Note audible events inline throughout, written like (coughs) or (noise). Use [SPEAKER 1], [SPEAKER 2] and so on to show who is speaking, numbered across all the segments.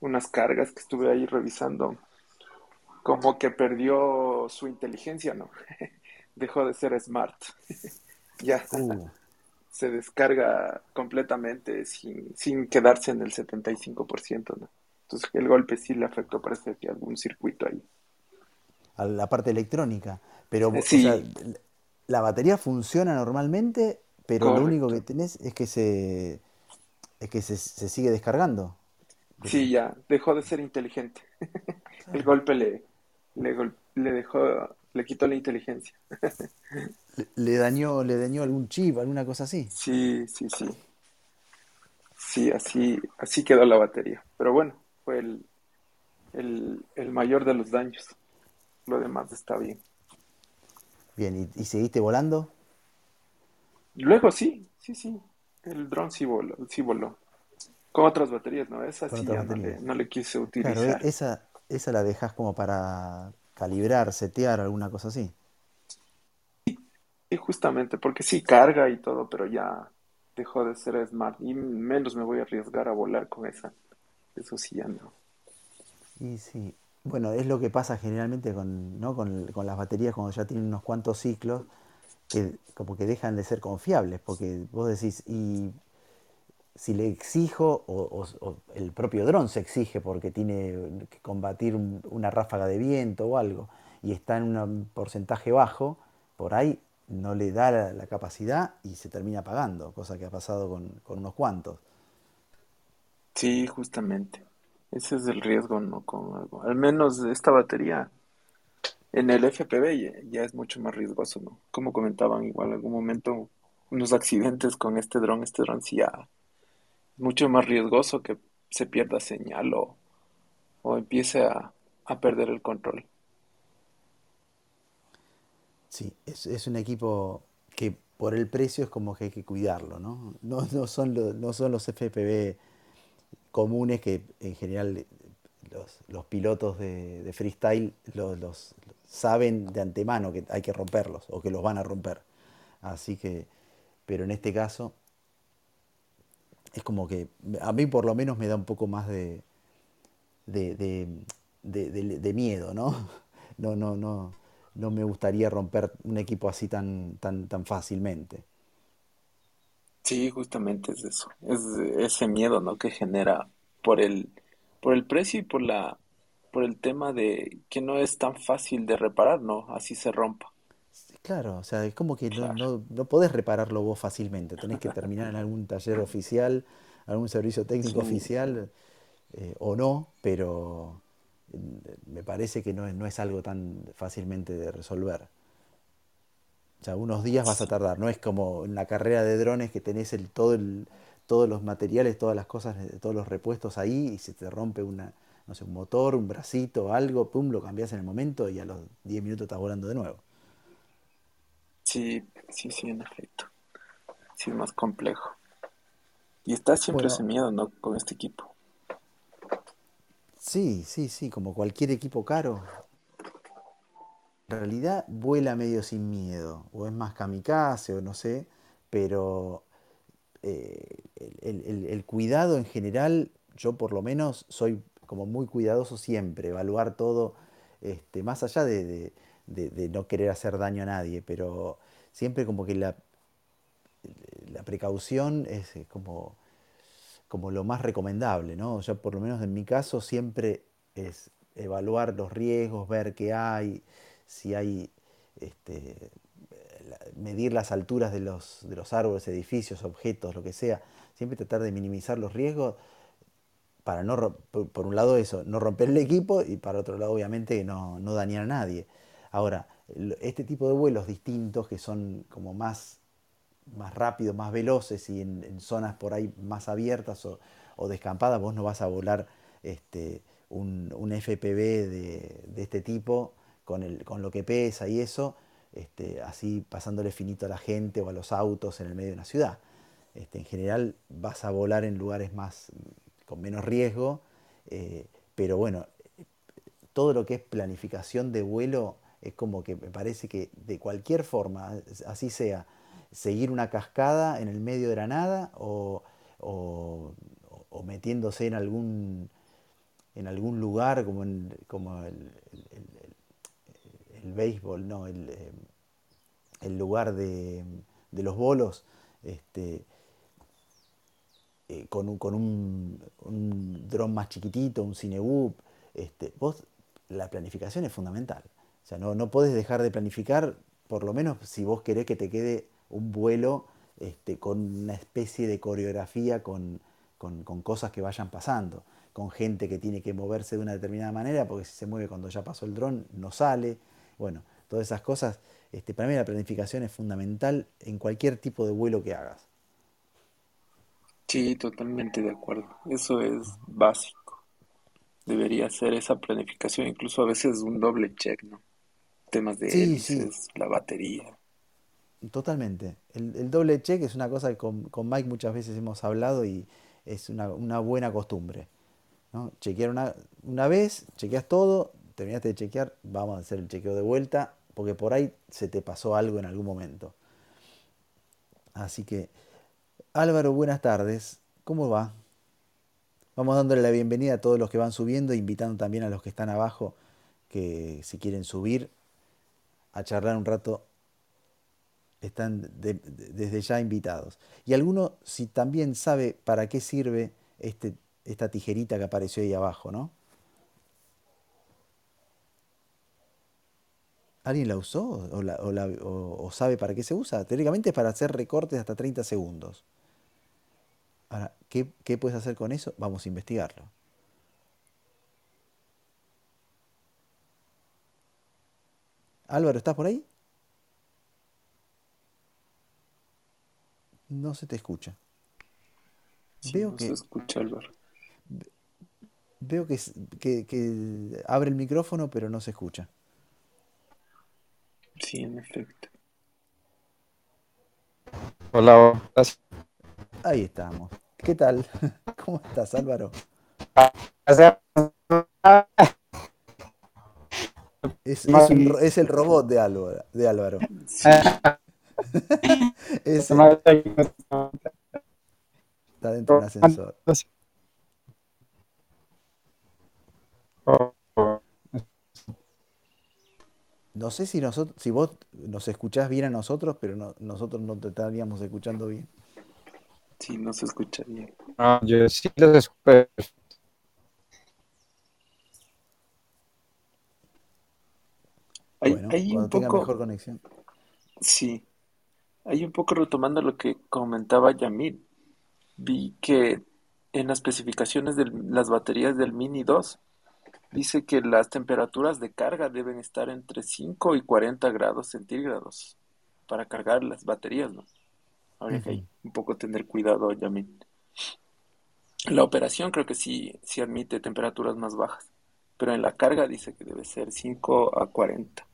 [SPEAKER 1] unas cargas que estuve ahí revisando, como que perdió su inteligencia, ¿no? (laughs) Dejó de ser smart. (laughs) ya
[SPEAKER 2] Uh,
[SPEAKER 1] se descarga completamente sin, sin quedarse en el 75%, ¿no? Entonces el golpe sí le afectó, parece que algún circuito ahí.
[SPEAKER 2] a la parte electrónica. Pero, o sea,
[SPEAKER 1] Sí,
[SPEAKER 2] la batería funciona normalmente, pero lo único que tenés es que se, es que se, se sigue descargando.
[SPEAKER 1] Sí, ya, dejó de ser inteligente. (laughs) El golpe le, le, le dejó, le quitó la inteligencia.
[SPEAKER 2] Le, le dañó, le dañó algún chip, alguna cosa así.
[SPEAKER 1] Sí, sí, sí. Sí, así, así quedó la batería. Pero bueno, fue el, el, el mayor de los daños. Lo demás está bien.
[SPEAKER 2] Bien, ¿y, y seguiste volando?
[SPEAKER 1] Luego sí, sí, sí. El dron sí voló, sí voló. Con otras baterías, ¿no? Esa sí ya no le,
[SPEAKER 2] baterías.
[SPEAKER 1] no le quise
[SPEAKER 2] Claro,
[SPEAKER 1] utilizar.
[SPEAKER 2] esa, esa la dejás como para calibrar, setear, alguna cosa así.
[SPEAKER 1] Sí, justamente, porque sí carga y todo, pero ya dejó de ser smart. Y menos me voy a arriesgar a volar con esa. Eso sí ya no.
[SPEAKER 2] Y sí, bueno, es lo que pasa generalmente con, ¿no? con, con las baterías cuando ya tienen unos cuantos ciclos, que como que dejan de ser confiables, porque vos decís, y si le exijo, o, el propio dron se exige porque tiene que combatir un- una ráfaga de viento o algo, y está en un porcentaje bajo, por ahí no le da la, capacidad y se termina apagando, cosa que ha pasado con, unos cuantos.
[SPEAKER 1] Sí, justamente. Ese es el riesgo, ¿no? Con algo. Al menos esta batería en el FPV ya, es mucho más riesgoso, ¿no? Como comentaban, igual en algún momento unos accidentes con este dron, este dron sí ya mucho más riesgoso que se pierda señal o, o empiece a, a perder el control.
[SPEAKER 2] Sí, es, es un equipo que por el precio es como que hay que cuidarlo, ¿no? No, no son, lo- no son los FPV comunes que en general los, los pilotos de, de freestyle los, los- saben de antemano que hay que romperlos o que los van a romper. Así que, pero en este caso es como que a mí por lo menos me da un poco más de, de, de- de- miedo, ¿no? (laughs) No, no, no, no me gustaría romper un equipo así tan, tan, tan fácilmente.
[SPEAKER 1] Sí, justamente es eso. Es ese miedo, ¿no? que genera por el, por el precio y por la, por el tema de que no es tan fácil de reparar, ¿no? Así se rompa.
[SPEAKER 2] Claro, o sea, es como que no,
[SPEAKER 1] Claro.
[SPEAKER 2] no, no podés repararlo vos fácilmente, tenés que terminar en algún taller (laughs) oficial, algún servicio técnico
[SPEAKER 1] Sí,
[SPEAKER 2] oficial eh, o no, pero eh, me parece que no es, no es algo tan fácilmente de resolver. O sea, unos días vas a tardar, no es como en la carrera de drones que tenés el, todo el, todos los materiales, todas las cosas, eh, todos los repuestos ahí y se te rompe una, no sé, un motor, un bracito, algo, pum, lo cambias en el momento y a los 10 minutos estás volando de nuevo.
[SPEAKER 1] Sí, sí, sí, en efecto. Sí, es más complejo. Y está siempre ese
[SPEAKER 2] Bueno,
[SPEAKER 1] miedo, ¿no? Con este equipo.
[SPEAKER 2] sí, sí, sí, como cualquier equipo caro, en realidad vuela medio sin miedo, o es más kamikaze, o no sé, pero eh, el, el- el cuidado en general, yo por lo menos soy como muy cuidadoso siempre, evaluar todo, este, más allá de, de- de- no querer hacer daño a nadie, pero siempre como que la, la precaución es como, como lo más recomendable, ¿no? Yo por lo menos en mi caso siempre es evaluar los riesgos, ver qué hay, si hay, este, medir las alturas de los, de los árboles, edificios, objetos, lo que sea. Siempre tratar de minimizar los riesgos para no, por un lado eso, no romper el equipo y para otro lado obviamente no, no dañar a nadie. Ahora, este tipo de vuelos distintos que son como más más rápidos, más veloces y en, zonas por ahí más abiertas o, descampadas, vos no vas a volar este, un, un FPV de, este tipo con lo que pesa y eso, este, así pasándole finito a la gente o a los autos en el medio de una ciudad. Este, en general vas a volar en lugares más con menos riesgo, eh, pero bueno, todo lo que es planificación de vuelo es como que me parece que de cualquier forma, así sea, seguir una cascada en el medio de la nada o, o- metiéndose en algún, en algún lugar como, en, como el, el- béisbol, no, el, eh, el lugar de, de los bolos, este, eh, con un, con un, un dron más chiquitito, un Cinewhoop, este, vos, la planificación es fundamental. O sea, no, no podés dejar de planificar, por lo menos si vos querés que te quede un vuelo este, con una especie de coreografía, con, con- cosas que vayan pasando, con gente que tiene que moverse de una determinada manera, porque si se mueve cuando ya pasó el dron, no sale. Bueno, todas esas cosas, este, para mí la planificación es fundamental en cualquier tipo de vuelo que hagas.
[SPEAKER 1] Sí, totalmente de acuerdo. Eso es básico. Debería ser esa planificación, incluso a veces un doble check, ¿no? Temas de
[SPEAKER 2] Sí, sí,
[SPEAKER 1] hélices, la batería.
[SPEAKER 2] Totalmente. El, el doble check es una cosa que con, con Mike muchas veces hemos hablado y es una, una buena costumbre. ¿no? Chequear una, una vez, chequeas todo, terminaste de chequear, vamos a hacer el chequeo de vuelta, porque por ahí se te pasó algo en algún momento. Así que, Álvaro, buenas tardes. ¿Cómo va? Vamos dándole la bienvenida a todos los que van subiendo, invitando también a los que están abajo, que si quieren subir a charlar un rato están de- de- desde ya invitados. Y alguno, si también sabe para qué sirve este, esta tijerita que apareció ahí abajo, ¿no? ¿Alguien la usó o, la- o sabe para qué se usa? Teóricamente es para hacer recortes hasta 30 segundos. Ahora, ¿qué, qué puedes hacer con eso? Vamos a investigarlo. Álvaro, ¿estás por ahí? No se te escucha.
[SPEAKER 1] Sí,
[SPEAKER 2] Veo
[SPEAKER 1] no se
[SPEAKER 2] que,
[SPEAKER 1] escucha, Álvaro.
[SPEAKER 2] veo que, que- que abre el micrófono, pero no se escucha.
[SPEAKER 1] Sí, en efecto.
[SPEAKER 3] Hola, hola.
[SPEAKER 2] Ahí estamos. ¿Qué tal? (laughs) ¿Cómo estás, Álvaro? Es, es un ro- es el robot de Álvaro. De Álvaro.
[SPEAKER 1] Sí, (laughs)
[SPEAKER 2] está dentro de un ascensor. No sé si nosotros, si vos nos escuchás bien a nosotros, pero no- nosotros no te estaríamos escuchando bien.
[SPEAKER 1] sí, no se escucha bien.
[SPEAKER 3] No, yo sí los escucho.
[SPEAKER 1] Hay, un
[SPEAKER 2] tenga
[SPEAKER 1] poco,
[SPEAKER 2] mejor conexión.
[SPEAKER 1] sí, hay un poco retomando lo que comentaba Yamil. Vi que en las especificaciones de las baterías del Mini 2 dice que las temperaturas de carga deben estar entre 5 y 40 grados centígrados para cargar las baterías, ¿no? Habría ahí un poco tener cuidado, Yamil. La operación creo que sí, sí admite temperaturas más bajas, pero en la carga dice que debe ser 5 a 40.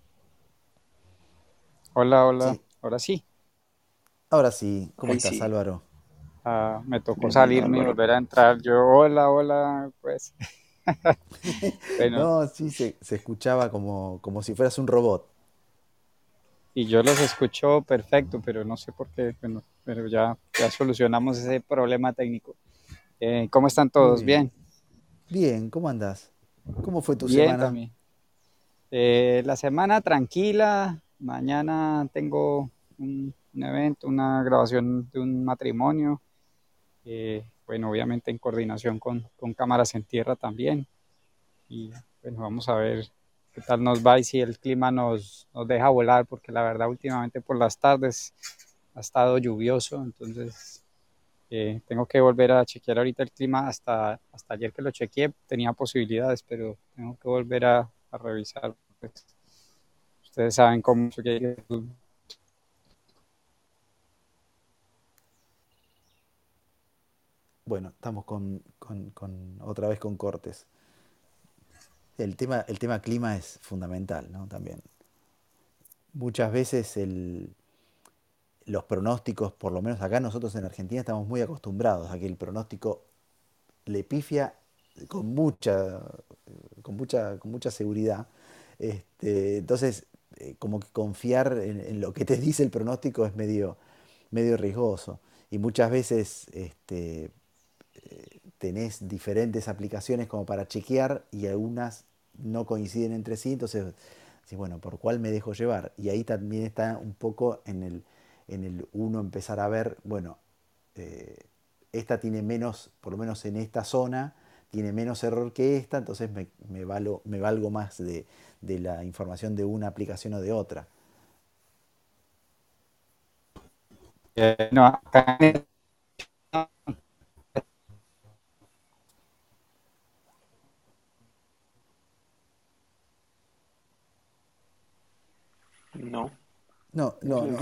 [SPEAKER 3] Hola, hola.
[SPEAKER 2] Sí.
[SPEAKER 3] Ahora sí.
[SPEAKER 2] Ahora sí, ¿cómo
[SPEAKER 1] Ahí
[SPEAKER 2] estás,
[SPEAKER 1] sí,
[SPEAKER 2] Álvaro?
[SPEAKER 3] Ah, me tocó salirme y volver a entrar. Yo, hola, hola, pues. (laughs) Bueno,
[SPEAKER 2] No, sí, se, se escuchaba como, como si fueras un robot.
[SPEAKER 3] y yo los escucho perfecto, pero no sé por qué. Bueno, pero ya, ya solucionamos ese problema técnico. Eh, ¿cómo están todos?
[SPEAKER 2] bien.
[SPEAKER 3] Bien,
[SPEAKER 2] Bien, ¿cómo andás? ¿Cómo fue tu
[SPEAKER 3] bien
[SPEAKER 2] semana?
[SPEAKER 3] también. Eh, la semana tranquila. Mañana tengo un, un evento, una grabación de un matrimonio. Eh, bueno, obviamente en coordinación con, con cámaras en tierra también. Y bueno, vamos a ver qué tal nos va y si el clima nos, nos deja volar, porque la verdad últimamente por las tardes ha estado lluvioso, entonces eh, tengo que volver a chequear ahorita el clima. Hasta, hasta ayer que lo chequeé tenía posibilidades, pero tengo que volver a, a revisar. pues. Ustedes saben cómo chequear.
[SPEAKER 2] Bueno, estamos con, con- con- otra vez con cortes. El tema, el tema clima es fundamental, ¿no? También. Muchas veces el, los pronósticos, por lo menos acá nosotros en Argentina estamos muy acostumbrados a que el pronóstico le pifia con mucha, con mucha, con mucha seguridad. Este, entonces, eh, como que confiar en, lo que te dice el pronóstico es medio, medio riesgoso. Y muchas veces este, tenés diferentes aplicaciones como para chequear y algunas no coinciden entre sí, entonces, bueno, ¿por cuál me dejo llevar? Y ahí también está un poco en el, en el uno empezar a ver, bueno, eh, esta tiene menos, por lo menos en esta zona, tiene menos error que esta, entonces me, me, me valgo más de, de la información de una aplicación o de otra.
[SPEAKER 3] Eh, no,
[SPEAKER 1] No.
[SPEAKER 2] No, no, no.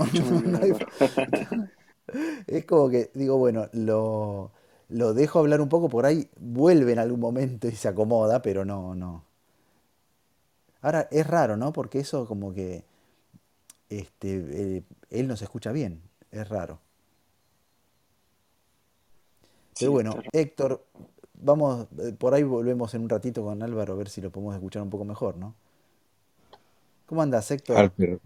[SPEAKER 2] (laughs) es como que digo, bueno, lo, lo dejo hablar un poco, por ahí vuelve en algún momento y se acomoda, pero no, no. Ahora es raro, ¿no? Porque eso como que este, eh, él nos escucha bien, es raro. Pero bueno, Héctor, vamos, eh, por ahí volvemos en un ratito con Álvaro a ver si lo podemos escuchar un poco mejor, ¿no? ¿Cómo andas, Héctor?
[SPEAKER 4] Albert.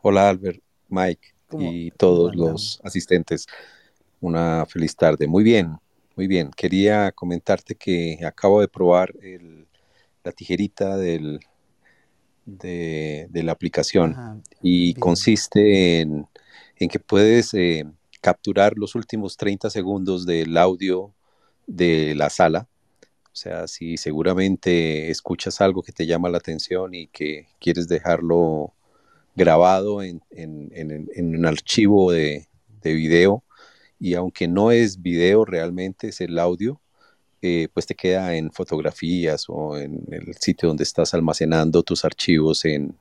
[SPEAKER 4] Hola, Albert, Mike y todos los asistentes. Una feliz tarde. Muy bien, muy bien. Quería comentarte que acabo de probar la tijerita del, de, la aplicación y consiste en, que puedes eh, capturar los últimos 30 segundos del audio de la sala. O sea, si seguramente escuchas algo que te llama la atención y que quieres dejarlo grabado en, un archivo de, de, video, y aunque no es video realmente, es el audio, eh, pues te queda en fotografías o en el sitio donde estás almacenando tus archivos en,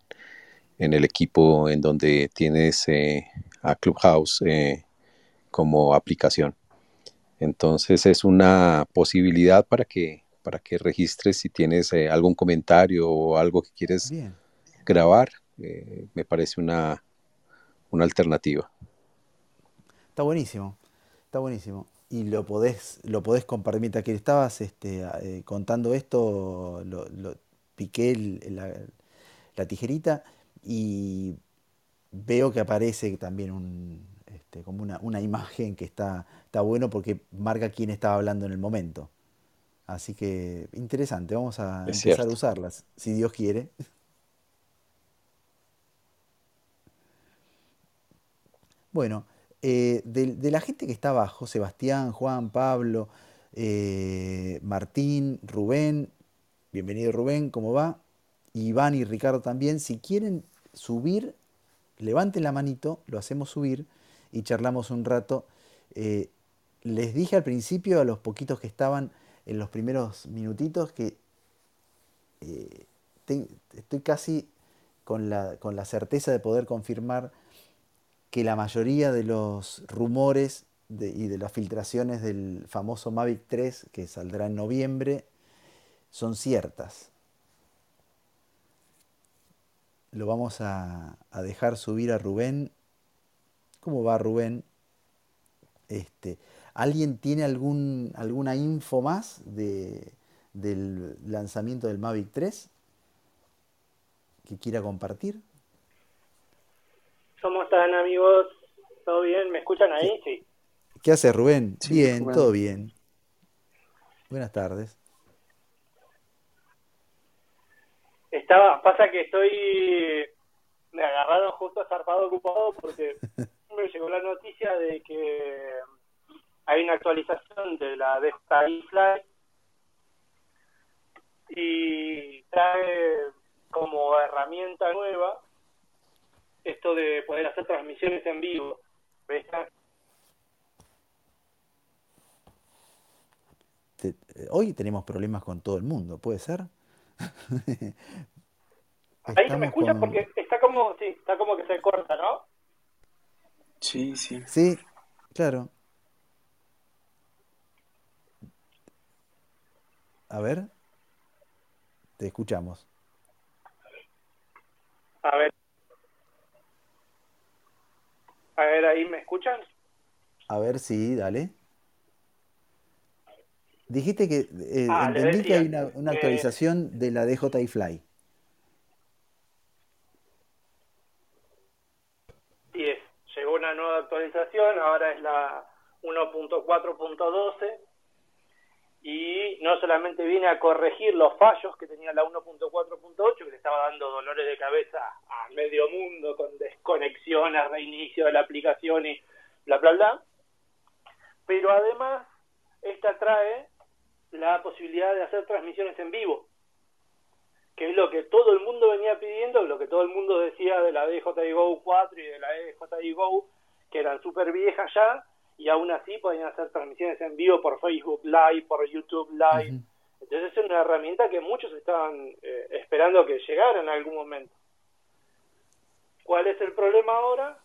[SPEAKER 4] el equipo en donde tienes eh, a Clubhouse eh, como aplicación. Entonces es una posibilidad para que, para que registres si tienes algún comentario o algo que quieres grabar. me parece una, una alternativa.
[SPEAKER 2] Está buenísimo, está buenísimo y lo podés, lo podés compartir. Mientras que estabas este, eh, contando esto, lo, piqué la, tijerita y veo que aparece también un, este, como una, imagen que está, está bueno porque marca quién estaba hablando en el momento. Así que interesante, vamos a empezar a usarlas, si Dios quiere. Bueno, eh, de, la gente que está abajo, Sebastián, Juan, Pablo, eh, Martín, Rubén, bienvenido Rubén, ¿cómo va? Iván y Ricardo también, si quieren subir, levanten la manito, lo hacemos subir y charlamos un rato. Eh, les dije al principio, a los poquitos que estaban en los primeros minutitos, que estoy casi con la, con la certeza de poder confirmar que la mayoría de los rumores y de las filtraciones del famoso Mavic 3 que saldrá en noviembre son ciertas. Lo vamos a, dejar subir a Rubén. ¿Cómo va Rubén? Este, ¿Alguien tiene algún, alguna info más de, del lanzamiento del Mavic 3 que quiera compartir?
[SPEAKER 5] ¿Cómo están amigos? ¿Todo bien? ¿Me escuchan ahí? Sí.
[SPEAKER 2] ¿Qué hace Rubén? bien, todo bien. Buenas tardes.
[SPEAKER 5] Estaba, pasa que estoy, me agarraron justo zarpado ocupado porque (laughs) me llegó la noticia de que hay una actualización de la DJI Fly y trae como herramienta nueva esto de poder hacer transmisiones en vivo.
[SPEAKER 2] hoy tenemos problemas con todo el mundo, ¿puede ser? (laughs)
[SPEAKER 5] Ahí se me escucha porque está como, sí, está como que se corta, ¿no?
[SPEAKER 1] Sí, sí.
[SPEAKER 2] Sí, claro. A ver, te escuchamos.
[SPEAKER 5] A ver. A ver, ahí me escuchan.
[SPEAKER 2] A ver, sí, dale. Dijiste que eh, ah, entendí que hay una, actualización de la DJI Fly.
[SPEAKER 5] Sí, es. Llegó una nueva actualización, ahora es la 1.4.12 y no solamente viene a corregir los fallos que tenía la 1.4.8, que le estaba dando dolores de cabeza a medio mundo con desconexiones, reinicio de la aplicación y bla, bla, bla, pero además esta trae la posibilidad de hacer transmisiones en vivo, que es lo que todo el mundo venía pidiendo, lo que todo el mundo decía de la DJI Go 4 y de la DJI Go, que eran súper viejas ya, y aún así podían hacer transmisiones en vivo por Facebook Live, por YouTube Live. Entonces es una herramienta que muchos estaban eh, esperando que llegara en algún momento. ¿Cuál es el problema ahora?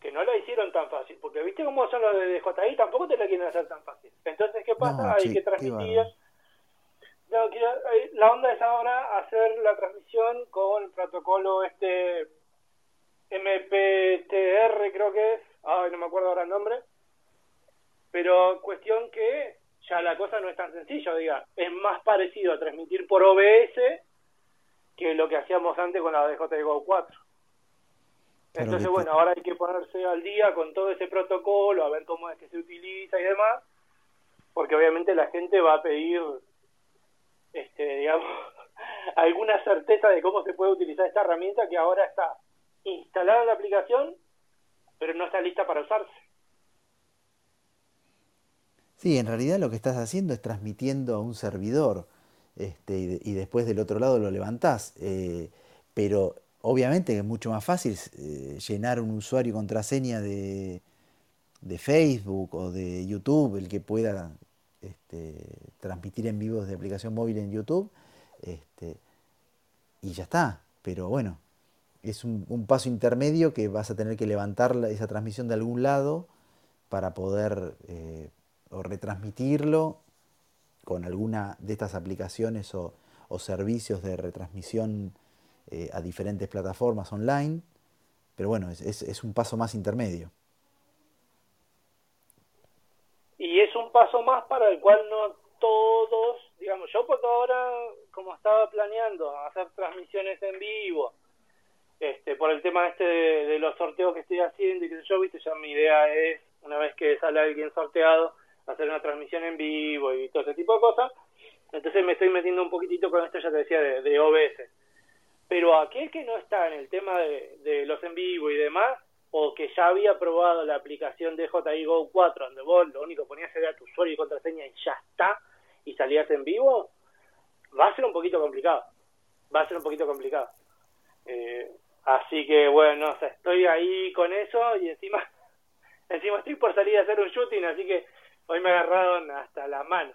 [SPEAKER 5] Que no la hicieron tan fácil, porque viste cómo son los de DJI, tampoco te la quieren hacer tan fácil. Entonces, ¿qué pasa? Hay que transmitir... No, eh, la onda es ahora hacer la transmisión con el protocolo este MPTR, creo que es. Ay, no me acuerdo ahora el nombre pero cuestión que ya la cosa no es tan sencilla, diga, es más parecido a transmitir por OBS que lo que hacíamos antes con la DJI Go 4. Entonces, bueno, ahora hay que ponerse al día con todo ese protocolo, a ver cómo es que se utiliza y demás, porque obviamente la gente va a pedir, este, digamos, (laughs) alguna certeza de cómo se puede utilizar esta herramienta que ahora está instalada en la aplicación, pero no está lista para usarse.
[SPEAKER 2] Sí, en realidad lo que estás haciendo es transmitiendo a un servidor este, y, después del otro lado lo levantás. Eh, pero obviamente es mucho más fácil eh, llenar un usuario y contraseña de, de, Facebook o de YouTube, el que pueda este, transmitir en vivo desde aplicación móvil en YouTube, este, y ya está. Pero bueno, es un, paso intermedio que vas a tener que levantar esa transmisión de algún lado para poder eh, o retransmitirlo con alguna de estas aplicaciones o, servicios de retransmisión eh, a diferentes plataformas online. Pero bueno, es, es, un paso más intermedio.
[SPEAKER 5] Y es un paso más para el cual no todos, digamos, yo por ahora, como estaba planeando hacer transmisiones en vivo, este, por el tema este de, los sorteos que estoy haciendo y que yo, viste, ya mi idea es, una vez que sale alguien sorteado, hacer una transmisión en vivo y todo ese tipo de cosas. Entonces me estoy metiendo un poquitito con esto, ya te decía, de, OBS. Pero aquel que no está en el tema de, los en vivo y demás, o que ya había probado la aplicación de JI Go 4, donde vos lo único ponías era tu usuario y contraseña y ya está, y salías en vivo, va a ser un poquito complicado. Va a ser un poquito complicado. Eh, así que bueno, no sé, estoy ahí con eso y encima, (laughs) encima estoy por salir a hacer un shooting, así que Hoy me agarraron hasta la mano.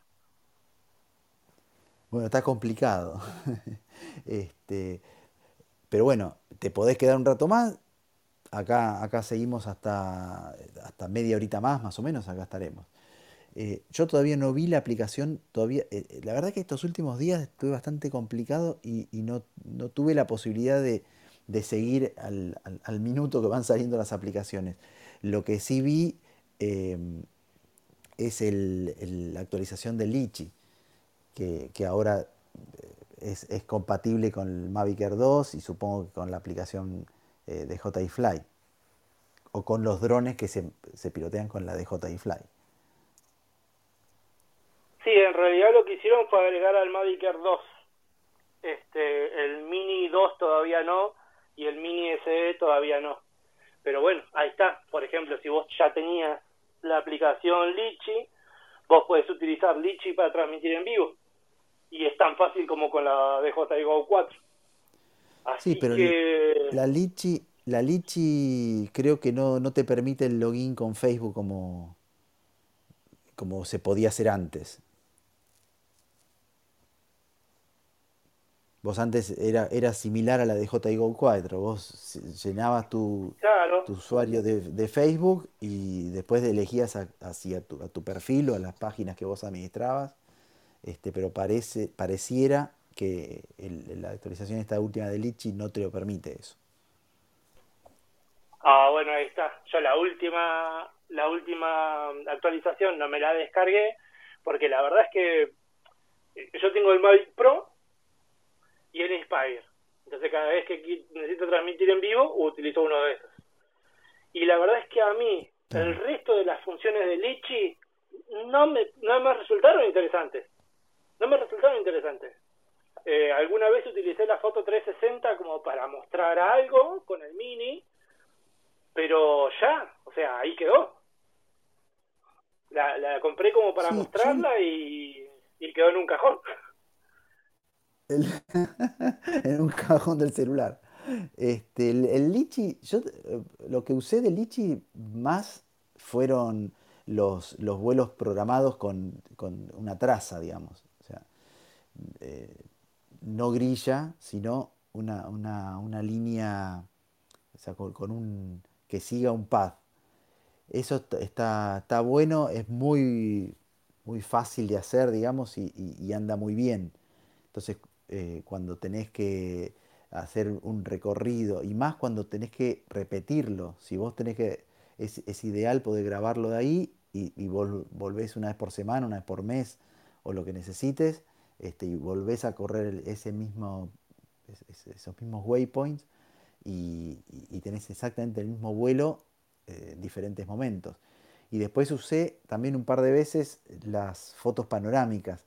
[SPEAKER 2] Bueno, está complicado. (laughs) este, pero bueno, te podés quedar un rato más. Acá, acá seguimos hasta, hasta media horita más, más o menos, acá estaremos. Eh, yo todavía no vi la aplicación, todavía, eh, eh, la verdad que estos últimos días estuve bastante complicado y, no, no, tuve la posibilidad de, de seguir al, al, minuto que van saliendo las aplicaciones. Lo que sí vi es el, la actualización del Litchi, que, ahora eh, es, compatible con el Mavic Air 2 y supongo que con la aplicación eh, de JI Fly, o con los drones que se, se pilotean con la de JI Fly.
[SPEAKER 5] Sí, en realidad lo que hicieron fue agregar al Mavic Air 2. Este, el Mini 2 todavía no y el Mini SE todavía no. Pero bueno, ahí está. Por ejemplo, si vos ya tenías la aplicación Litchi, vos puedes utilizar Litchi para transmitir en vivo. Y es tan fácil como con la DJI Go 4.
[SPEAKER 2] Así sí, pero la Litchi, la Litchi creo que no, no te permite el login con Facebook como, como se podía hacer antes. Vos antes era, era similar a la de JIGO 4, vos llenabas tu, tu usuario de, Facebook y después elegías hacia tu, a tu perfil o a las páginas que vos administrabas, este, pero parece, pareciera que la actualización esta última de Litchi no te lo permite eso.
[SPEAKER 5] Ah, bueno, ahí está. Yo la última, la última actualización no me la descargué porque la verdad es que yo tengo el Mavic Pro y el Inspire. Entonces cada vez que necesito transmitir en vivo, utilizo uno de esos. Y la verdad es que a mí, el resto de las funciones de Litchi no me, no me resultaron interesantes. no me resultaron interesantes. Eh, alguna vez utilicé la foto 360 como para mostrar algo con el mini, pero ya, o sea, ahí quedó. La, la compré como para mostrarla Y, y, quedó en un cajón. (laughs)
[SPEAKER 2] en un cajón del celular. Este, el, Lichi, yo eh, lo que usé de Lichi más fueron los, los vuelos programados con, con, una traza, digamos. O sea, eh, no grilla, sino una, una, una línea con, un que siga un path. Eso está, está bueno, es muy, muy fácil de hacer, digamos, y, anda muy bien. Entonces, eh, cuando tenés que hacer un recorrido, y más cuando tenés que repetirlo, si vos tenés que, es, ideal poder grabarlo de ahí y, y volvés una vez por semana, una vez por mes, o lo que necesites, este, y volvés a correr ese mismo, esos mismos waypoints y, tenés exactamente el mismo vuelo eh, en diferentes momentos. Y después usé también un par de veces las fotos panorámicas,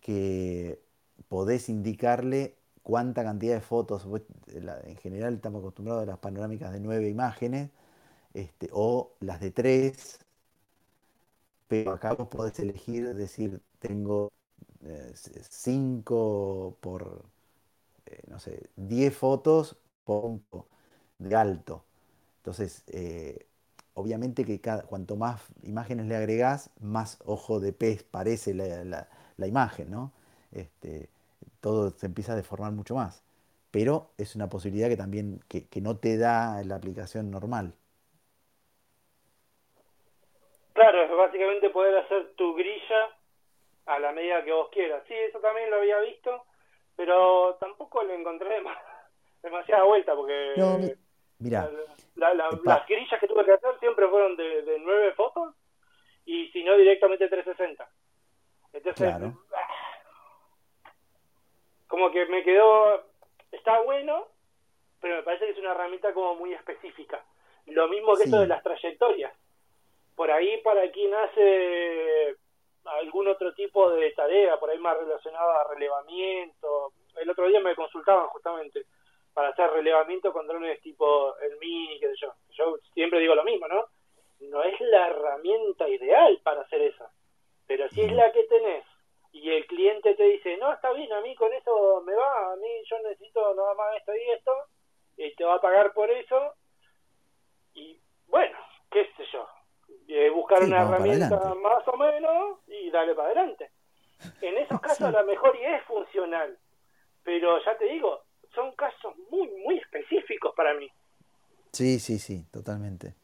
[SPEAKER 2] que podés indicarle cuánta cantidad de fotos, en general estamos acostumbrados a las panorámicas de nueve imágenes, este, o las de tres, pero acá vos podés elegir, decir, tengo 5 por, eh, no sé, 10 fotos por de alto. Entonces, eh, obviamente que cada, cuanto más imágenes le agregás, más ojo de pez parece la, la, imagen, ¿no? Este, todo se empieza a deformar mucho más. Pero es una posibilidad que también que, que no te da la aplicación normal.
[SPEAKER 5] Claro, es básicamente poder hacer tu grilla a la medida que vos quieras. Sí, eso también lo había visto, pero tampoco le encontré (laughs) demasiada vuelta porque
[SPEAKER 2] no, mira,
[SPEAKER 5] las grillas que tuve que hacer siempre fueron de, de 9 fotos y si no directamente 360. Entonces, ah, como que me quedó, está bueno, pero me parece que es una herramienta como muy específica. Lo mismo que esto de las trayectorias. Por ahí para quien hace algún otro tipo de tarea, por ahí más relacionada a relevamiento. El otro día me consultaban justamente para hacer relevamiento con drones tipo el Mini, qué sé yo. Yo siempre digo lo mismo, ¿no? No es la herramienta ideal para hacer eso, pero si es la que tenés y el cliente te dice, no, está bien, a mí con eso me va, a mí yo necesito nada más esto y esto, y te va a pagar por eso, y bueno, qué sé yo, buscar una herramienta más o menos y darle para adelante. En esos (laughs) casos a lo mejor y es funcional, pero ya te digo, son casos muy, muy específicos para mí.
[SPEAKER 2] Sí, sí, sí, totalmente.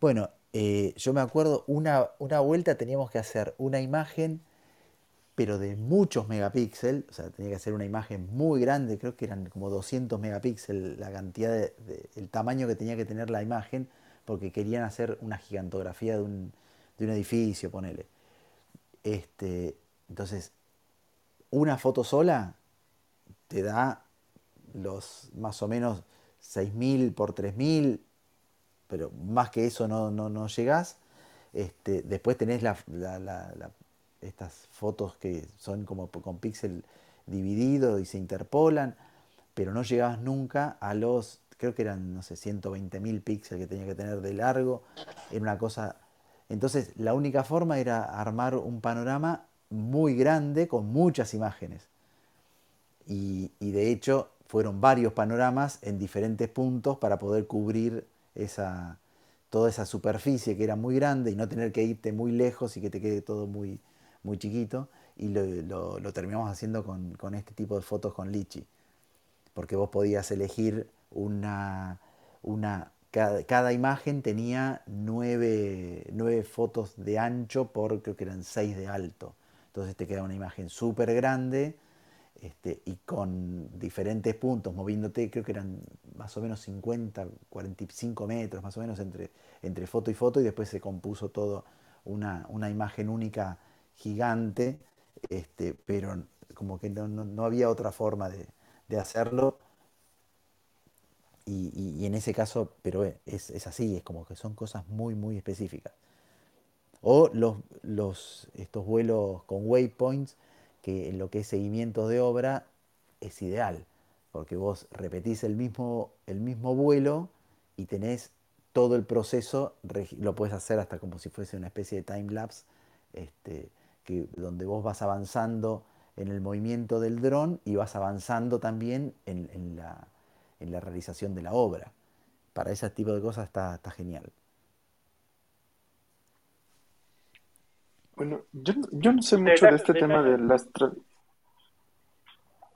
[SPEAKER 2] Bueno, eh, yo me acuerdo, una, una vuelta teníamos que hacer una imagen, pero de muchos megapíxeles, o sea, tenía que hacer una imagen muy grande, creo que eran como 200 megapíxeles la cantidad de, el tamaño que tenía que tener la imagen, porque querían hacer una gigantografía de un, de un edificio, ponele. Este, entonces, una foto sola te da los más o menos 6.000 por 3.000, pero más que eso no, no, no llegás. Este, después tenés la, estas fotos que son como con píxel dividido y se interpolan, pero no llegás nunca a los creo que eran, no sé, 120.000 píxeles que tenía que tener de largo, era una cosa... Entonces la única forma era armar un panorama muy grande con muchas imágenes. Y, de hecho fueron varios panoramas en diferentes puntos para poder cubrir esa, toda esa superficie que era muy grande y no tener que irte muy lejos y que te quede todo muy, muy chiquito. Y lo, lo, terminamos haciendo con, con, este tipo de fotos con Lichi. Porque vos podías elegir una, una cada, imagen tenía nueve, nueve, fotos de ancho por creo que eran seis de alto. Entonces te queda una imagen súper grande este, y con diferentes puntos, moviéndote, creo que eran más o menos 50, 45 metros, más o menos entre, entre foto y foto, y después se compuso todo una, una imagen única gigante, este, pero como que no, no, había otra forma de, de hacerlo y, en ese caso, pero es, es, así, es como que son cosas muy, muy específicas. O los, los, estos vuelos con waypoints, que en lo que es seguimiento de obra es ideal, porque vos repetís el mismo, el mismo vuelo y tenés todo el proceso, lo puedes hacer hasta como si fuese una especie de time lapse, este, que, donde vos vas avanzando en el movimiento del dron y vas avanzando también en, la, en, la, realización de la obra. Para ese tipo de cosas está, está genial.
[SPEAKER 1] Bueno, yo, yo no sé mucho de este tema de las...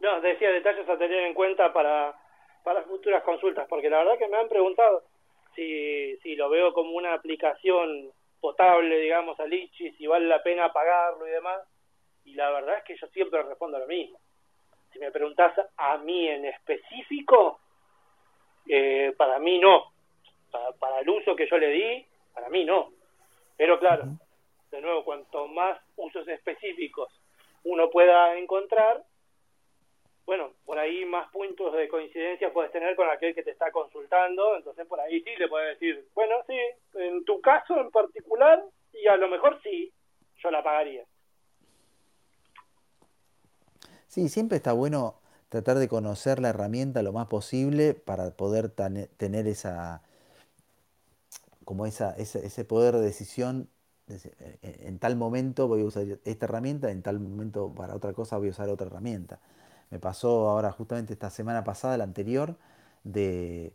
[SPEAKER 5] No, decía detalles a tener en cuenta para, para futuras consultas, porque la verdad que me han preguntado si, si lo veo como una aplicación potable, digamos, a Lichi, si vale la pena pagarlo y demás y la verdad es que yo siempre respondo lo mismo. Si me preguntas a mí en específico, eh, para mí no. Para, para, el uso que yo le di, para mí no. Pero claro, de nuevo, cuanto más usos específicos uno pueda encontrar, bueno, por ahí más puntos de coincidencia puedes tener con aquel que te está consultando, entonces por ahí sí le puedes decir, bueno, sí, en tu caso en particular, y a lo mejor sí, yo la pagaría.
[SPEAKER 2] Sí, siempre está bueno tratar de conocer la herramienta lo más posible para poder tener esa como esa, ese, poder de decisión en, tal momento voy a usar esta herramienta, en tal momento para otra cosa voy a usar otra herramienta. Me pasó ahora justamente esta semana pasada, la anterior, de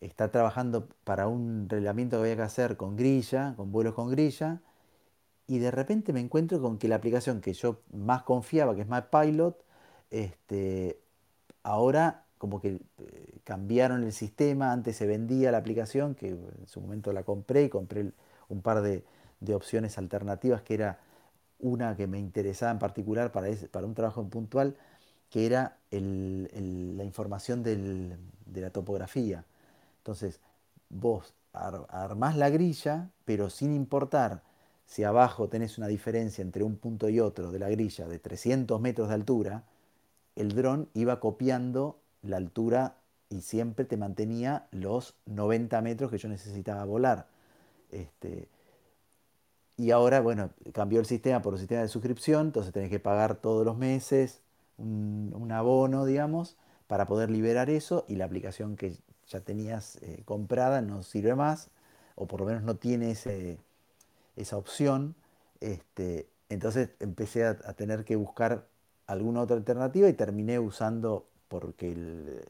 [SPEAKER 2] estar trabajando para un reglamento que había que hacer con grilla, con vuelos con grilla, y de repente me encuentro con que la aplicación que yo más confiaba, que es MyPilot, este, ahora como que eh, cambiaron el sistema, antes se vendía la aplicación, que en su momento la compré y compré un par de, opciones alternativas, que era una que me interesaba en particular para, para un trabajo puntual, que era la información de la topografía. Entonces, vos armás la grilla, pero sin importar si abajo tenés una diferencia entre un punto y otro de la grilla de 300 metros de altura, el dron iba copiando la altura y siempre te mantenía los 90 metros que yo necesitaba volar. Este, y ahora, bueno, cambió el sistema por un sistema de suscripción, entonces tenés que pagar todos los meses un, abono, digamos, para poder liberar eso y la aplicación que ya tenías eh, comprada no sirve más, o por lo menos no tiene esa opción, este, entonces empecé a, tener que buscar alguna otra alternativa y terminé usando, porque el,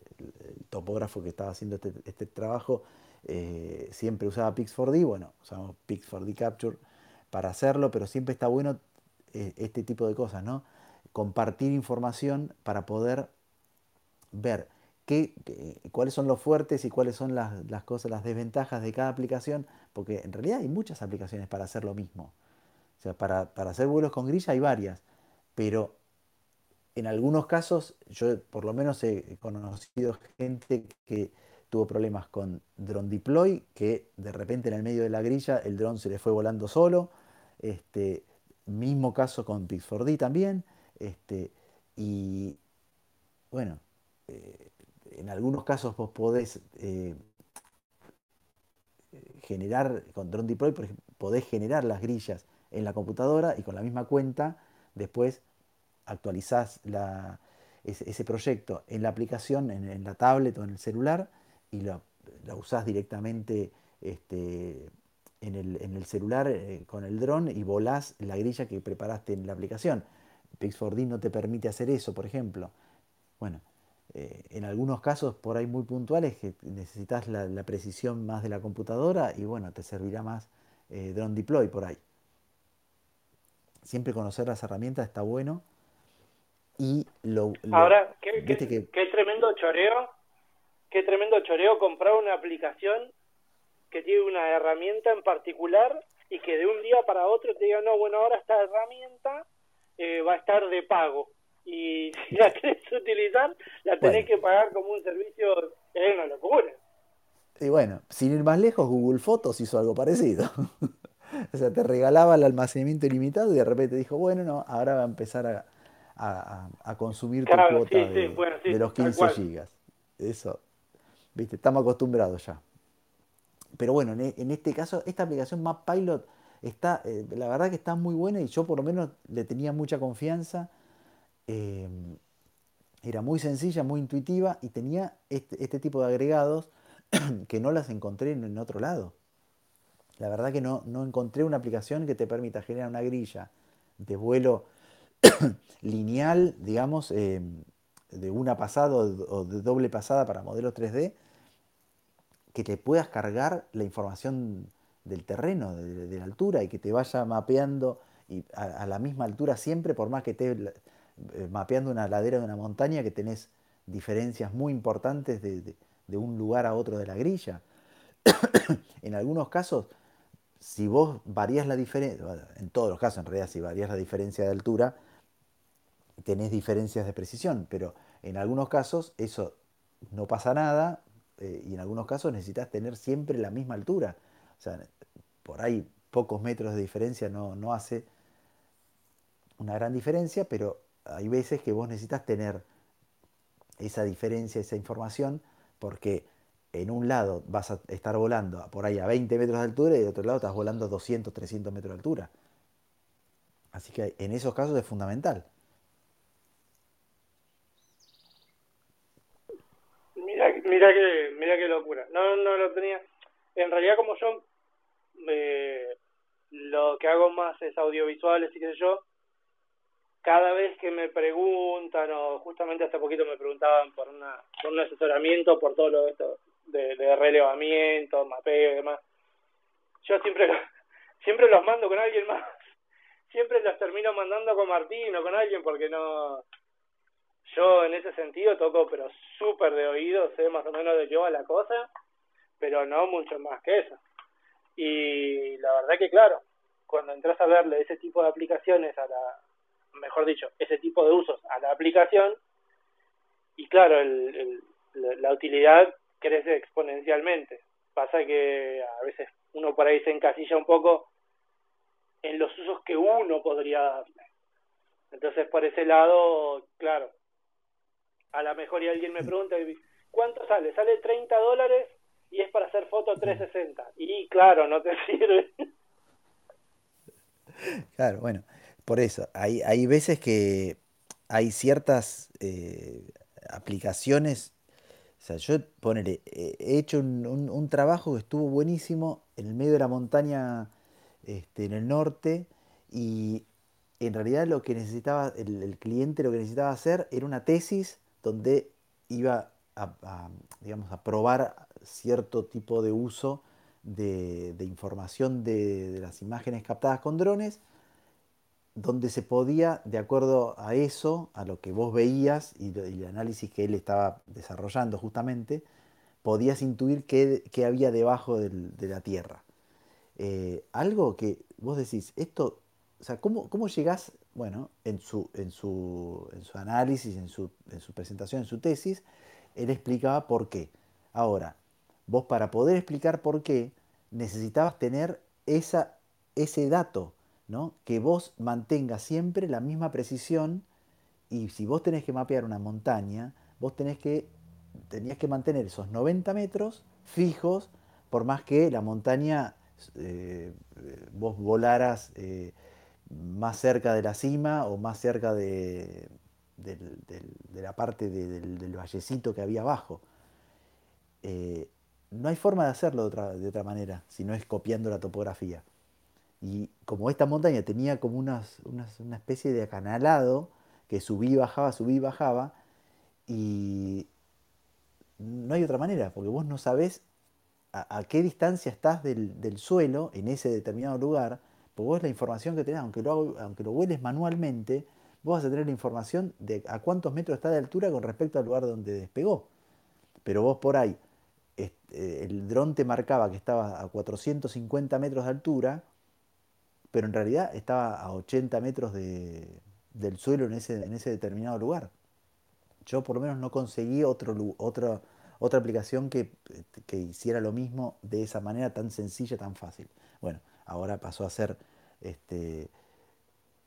[SPEAKER 2] topógrafo que estaba haciendo este, este trabajo eh, siempre usaba Pix4D, bueno, usamos Pix4D Capture para hacerlo, pero siempre está bueno eh, este tipo de cosas, ¿no? Compartir información para poder ver qué, cuáles son los fuertes y cuáles son las, las, cosas, las desventajas de cada aplicación, porque en realidad hay muchas aplicaciones para hacer lo mismo. O sea, para, hacer vuelos con grilla hay varias, pero en algunos casos yo por lo menos he conocido gente que tuvo problemas con drone deploy, que de repente en el medio de la grilla el dron se le fue volando solo. Este, mismo caso con Pix4D también. Este, y bueno, eh, en algunos casos vos podés eh, generar, con Drone Deploy, por ejemplo, podés generar las grillas en la computadora y con la misma cuenta después actualizás ese, proyecto en la aplicación, en, la tablet o en el celular y lo, usás directamente este, en, el, celular eh, con el dron y volás la grilla que preparaste en la aplicación. Pix4D no te permite hacer eso, por ejemplo. Bueno, eh, en algunos casos por ahí muy puntuales que necesitas la, precisión más de la computadora y bueno, te servirá más eh, Drone Deploy por ahí. Siempre conocer las herramientas está bueno. Y lo,
[SPEAKER 5] Ahora, qué, qué, tremendo choreo, qué tremendo choreo comprar una aplicación que tiene una herramienta en particular y que de un día para otro te diga, no, bueno, ahora esta herramienta eh, va a estar de pago y (laughs) si la querés utilizar, la tenés que pagar como un servicio, es una locura.
[SPEAKER 2] Y bueno, sin ir más lejos, Google Fotos hizo algo parecido. (laughs) o sea, te regalaba el almacenamiento ilimitado y de repente dijo, bueno, no, ahora va a empezar a, a, consumir tu cuota de, los 15 gigas. Eso, viste, estamos acostumbrados ya. Pero bueno, en, este caso, esta aplicación MapPilot está, eh, la verdad que está muy buena y yo por lo menos le tenía mucha confianza. Em, era muy sencilla, muy intuitiva y tenía este, este tipo de agregados (clears throat) que no las encontré en, otro lado. La verdad que no, no encontré una aplicación que te permita generar una grilla de vuelo (clears throat) lineal, digamos, em, de una pasada o de doble pasada para modelos 3D, que te puedas cargar la información del terreno, de, la altura, y que te vaya mapeando a, la misma altura siempre, por más que esté eh, mapeando una ladera de una montaña, que tenés diferencias muy importantes de, de un lugar a otro de la grilla. (coughs) en algunos casos, si vos varías la diferencia, en todos los casos en realidad, si varías la diferencia de altura, tenés diferencias de precisión, pero en algunos casos eso no pasa nada eh, y en algunos casos necesitas tener siempre la misma altura. O sea, por ahí pocos metros de diferencia no, no hace una gran diferencia, pero hay veces que vos necesitas tener esa diferencia, esa información, porque en un lado vas a estar volando por ahí a 20 metros de altura y de otro lado estás volando a 200, 300 metros de altura. Así que en esos casos es fundamental.
[SPEAKER 5] Mira que, mira qué locura. No, no lo tenía. En realidad, como yo eh, lo que hago más es audiovisuales y qué sé yo, cada vez que me preguntan, o justamente hace poquito me preguntaban por, una, por un asesoramiento, por todo lo esto de, de relevamiento, mapeo y demás, yo siempre, (laughs) siempre los mando con alguien más. Siempre los termino mandando con Martín o con alguien porque no yo en ese sentido toco, pero súper de oído, sé más o menos de qué va la cosa, pero no mucho más que eso. Y la verdad que claro, cuando entras a verle ese tipo de aplicaciones a la, mejor dicho, ese tipo de usos a la aplicación, y claro, el, la utilidad crece exponencialmente. Pasa que a veces uno por ahí se encasilla un poco en los usos que uno podría darle. Entonces, por ese lado, claro, a lo mejor y alguien me pregunta, ¿cuánto sale? Sale 30 dólares y es para hacer foto 360. Y claro, no te (laughs) sirve.
[SPEAKER 2] Claro, bueno, por eso, hay, hay veces que hay ciertas eh, aplicaciones, o sea, yo ponele, he hecho un, trabajo que estuvo buenísimo en el medio de la montaña este, en el norte y en realidad lo que necesitaba, el cliente lo que necesitaba hacer era una tesis donde iba a, digamos, a probar cierto tipo de uso de, información de, las imágenes captadas con drones, donde se podía, de acuerdo a eso, a lo que vos veías y, el análisis que él estaba desarrollando justamente, podías intuir qué, había debajo de la Tierra. Eh, algo que vos decís, esto, o sea, ¿cómo, cómo llegás bueno, en su, en su, en su análisis, en su, en su presentación, en su tesis, él explicaba por qué. Ahora, vos para poder explicar por qué, necesitabas tener esa, ese dato, ¿no? que vos mantengas siempre la misma precisión y si vos tenés que mapear una montaña, vos tenés que, tenías que mantener esos 90 metros fijos, por más que la montaña eh, vos volaras eh, más cerca de la cima o más cerca de, la parte del, vallecito que había abajo. Eh, no hay forma de hacerlo de otra, de otra, manera, si no es copiando la topografía. Y como esta montaña tenía como una especie de acanalado que subía y bajaba, subía y bajaba, y no hay otra manera, porque vos no sabés a, qué distancia estás del, del, suelo en ese determinado lugar, vos la información que tenés, aunque lo, aunque lo hueles manualmente, vos vas a tener la información de a cuántos metros está de altura con respecto al lugar donde despegó. Pero vos por ahí, este, el dron te marcaba que estaba a 450 metros de altura, pero en realidad estaba a 80 metros del suelo en ese, en ese determinado lugar. Yo por lo menos no conseguí otro, otra, otra aplicación que, que hiciera lo mismo de esa manera tan sencilla, tan fácil. Bueno, ahora pasó a ser este,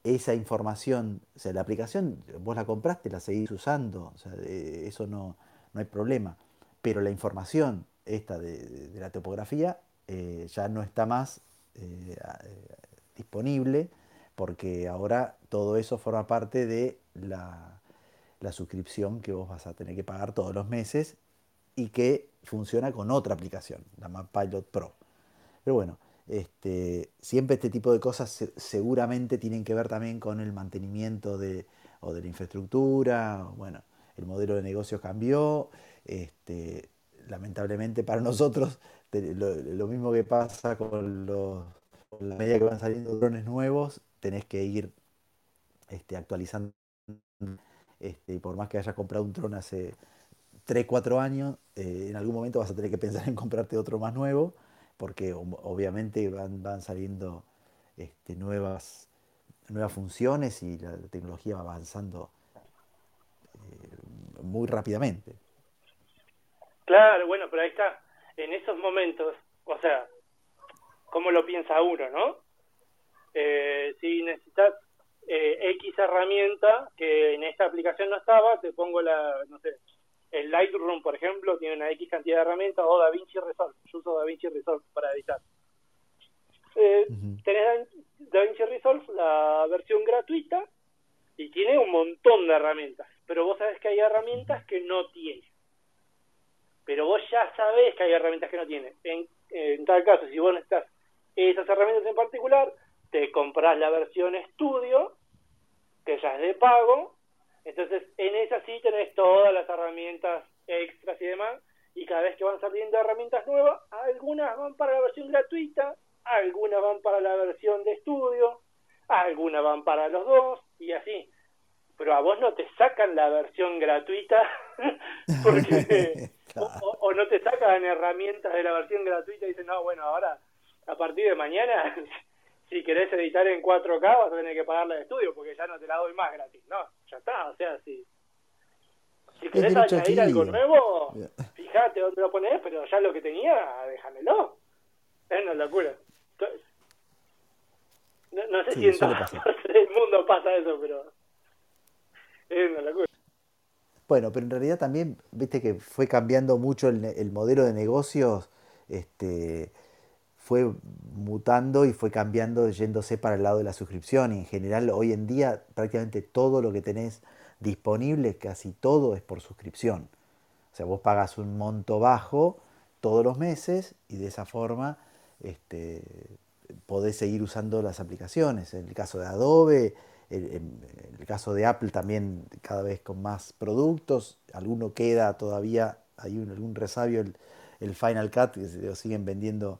[SPEAKER 2] esa información, o sea, la aplicación vos la compraste, la seguís usando, o sea, eso no, no hay problema, pero la información esta de, la topografía eh, ya no está más eh, disponible, porque ahora todo eso forma parte de la, la suscripción que vos vas a tener que pagar todos los meses y que funciona con otra aplicación, la MapPilot Pro. Pero bueno, este, siempre este tipo de cosas seguramente tienen que ver también con el mantenimiento de, o de la infraestructura. Bueno, el modelo de negocio cambió. Este, lamentablemente para nosotros, lo, mismo que pasa con los, la medida que van saliendo drones nuevos, tenés que ir este, actualizando. Este, por más que hayas comprado un dron hace 3, 4 años, eh, en algún momento vas a tener que pensar en comprarte otro más nuevo porque obviamente van, van saliendo este, nuevas, nuevas funciones y la, tecnología va avanzando eh, muy rápidamente.
[SPEAKER 5] Claro, bueno, pero ahí está, en esos momentos, o sea, ¿cómo lo piensa uno, no? Eh, si necesitas eh, X herramienta que en esta aplicación no estaba, te pongo la, no sé, el Lightroom, por ejemplo, tiene una X cantidad de herramientas, o DaVinci Resolve. Yo uso DaVinci Resolve para editar. Eh, Tenés DaVinci Resolve, la versión gratuita, y tiene un montón de herramientas. Pero vos sabés que hay herramientas que no tiene. Pero vos ya sabés que hay herramientas que no tiene. En, en tal caso, si vos necesitas esas herramientas en particular, te compras la versión estudio, que ya es de pago, entonces, en esa sí tenés todas las herramientas extras y demás, y cada vez que van saliendo herramientas nuevas, algunas van para la versión gratuita, algunas van para la versión de estudio, algunas van para los dos, y así. Pero a vos no te sacan la versión gratuita, (laughs) porque, (laughs) o, no te sacan herramientas de la versión gratuita y dicen, no, bueno, ahora, a partir de mañana, si querés editar en 4K vas a tener que pagarla de estudio, porque ya no te la doy más gratis. No, ya está, o sea, si, si querés añadir algo nuevo, fíjate dónde lo pones, pero ya lo que tenía, déjamelo. Es una locura. No, no sé si en todo el mundo pasa eso, pero es una locura.
[SPEAKER 2] Bueno, pero en realidad también, viste que fue cambiando mucho el, el modelo de negocios, este fue mutando y fue cambiando, yéndose para el lado de la suscripción. Y en general, hoy en día, prácticamente todo lo que tenés disponible, casi todo es por suscripción. O sea, vos pagas un monto bajo todos los meses y de esa forma este, podés seguir usando las aplicaciones. En el caso de Adobe, en el caso de Apple también cada vez con más productos. Alguno queda todavía, hay un, algún resabio, el, el Final Cut, que se lo siguen vendiendo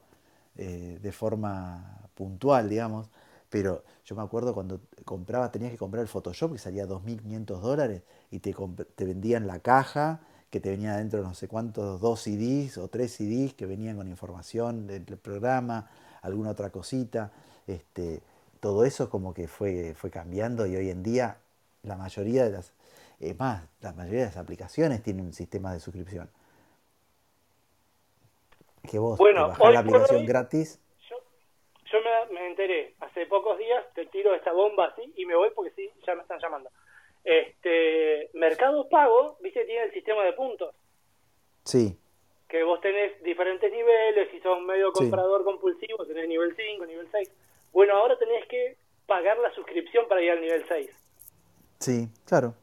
[SPEAKER 2] eh, de forma puntual, digamos, pero yo me acuerdo cuando compraba, tenías que comprar el Photoshop que salía 2.500 dólares y te, te vendían la caja que te venía dentro no sé cuántos, dos CDs o tres CDs que venían con información del programa, alguna otra cosita. Este, todo eso como que fue, fue cambiando y hoy en día la mayoría de las, más, la mayoría de las aplicaciones tienen un sistema de suscripción que vos bueno, la aplicación gratis.
[SPEAKER 5] Yo, yo me, enteré hace pocos días, te tiro esta bomba así y me voy porque sí, ya me están llamando. Este Mercado Pago, viste, tiene el sistema de puntos.
[SPEAKER 2] Sí.
[SPEAKER 5] Que vos tenés diferentes niveles, si sos medio comprador compulsivo, tenés nivel 5, nivel 6. Bueno, ahora tenés que pagar la suscripción para ir al nivel 6.
[SPEAKER 2] Sí, claro.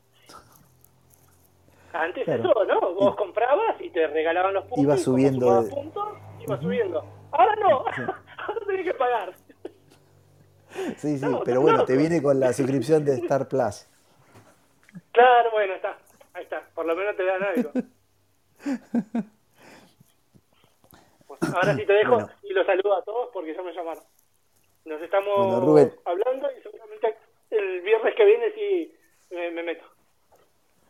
[SPEAKER 5] Antes eso, ¿no? Vos comprabas y te regalaban los puntos.
[SPEAKER 2] Iba subiendo.
[SPEAKER 5] Y puntos, iba subiendo. Ahora no, (laughs) ahora tenés que pagar.
[SPEAKER 2] Sí, sí, pero bueno, te viene con la suscripción de Star Plus.
[SPEAKER 5] Claro, bueno, está. Ahí está. Por lo menos te dan algo. (coughs) ahora sí te dejo y los saludo a todos porque ya me llamaron. Nos estamos hablando y seguramente el viernes que viene sí me, me meto.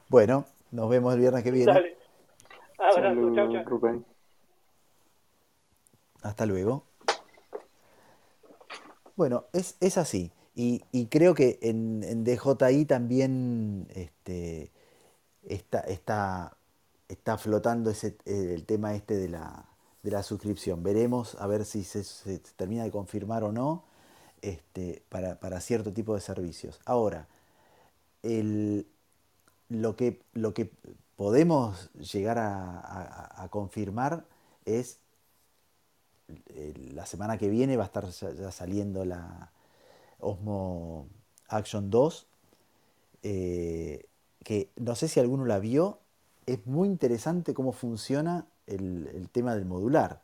[SPEAKER 2] Bueno, nos vemos el viernes que viene. Dale.
[SPEAKER 5] Abrazo, chao, chao.
[SPEAKER 2] Hasta luego. Bueno, es, es así. Y, y, creo que en, en, DJI también este, está, está, está flotando ese, el tema este de la, de la suscripción. Veremos a ver si se, se termina de confirmar o no este, para, para, cierto tipo de servicios. Ahora, el, lo que, lo que podemos llegar a, confirmar es eh, la semana que viene va a estar ya, saliendo la, Osmo Action 2, eh, que no sé si alguno la vio, es muy interesante cómo funciona el, tema del modular.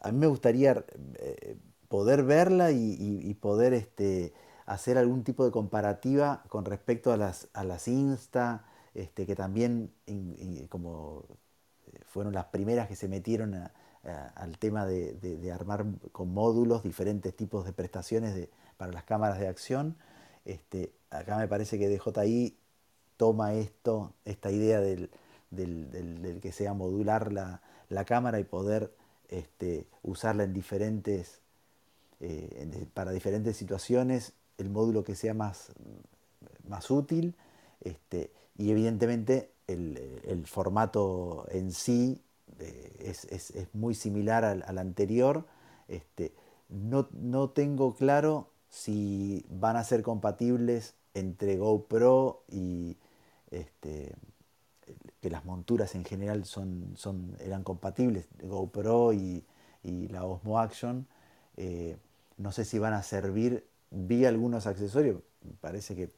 [SPEAKER 2] A mí me gustaría eh, poder verla y, poder este, hacer algún tipo de comparativa con respecto a las, a las Insta, este, que también como eh, fueron las primeras que se metieron al tema de, armar con módulos diferentes tipos de prestaciones para las cámaras de acción. Este, acá me parece que DJI toma esto, esta idea del, que sea modular la, cámara y poder este, usarla en diferentes, eh, para diferentes situaciones, el módulo que sea más, más útil. Este, y evidentemente el, formato en sí eh, es, muy similar al, anterior. Este, no, no, tengo claro si van a ser compatibles entre GoPro y este, que las monturas en general son, son, eran compatibles, GoPro y, la Osmo Action. Eh, no sé si van a servir, vi algunos accesorios, parece que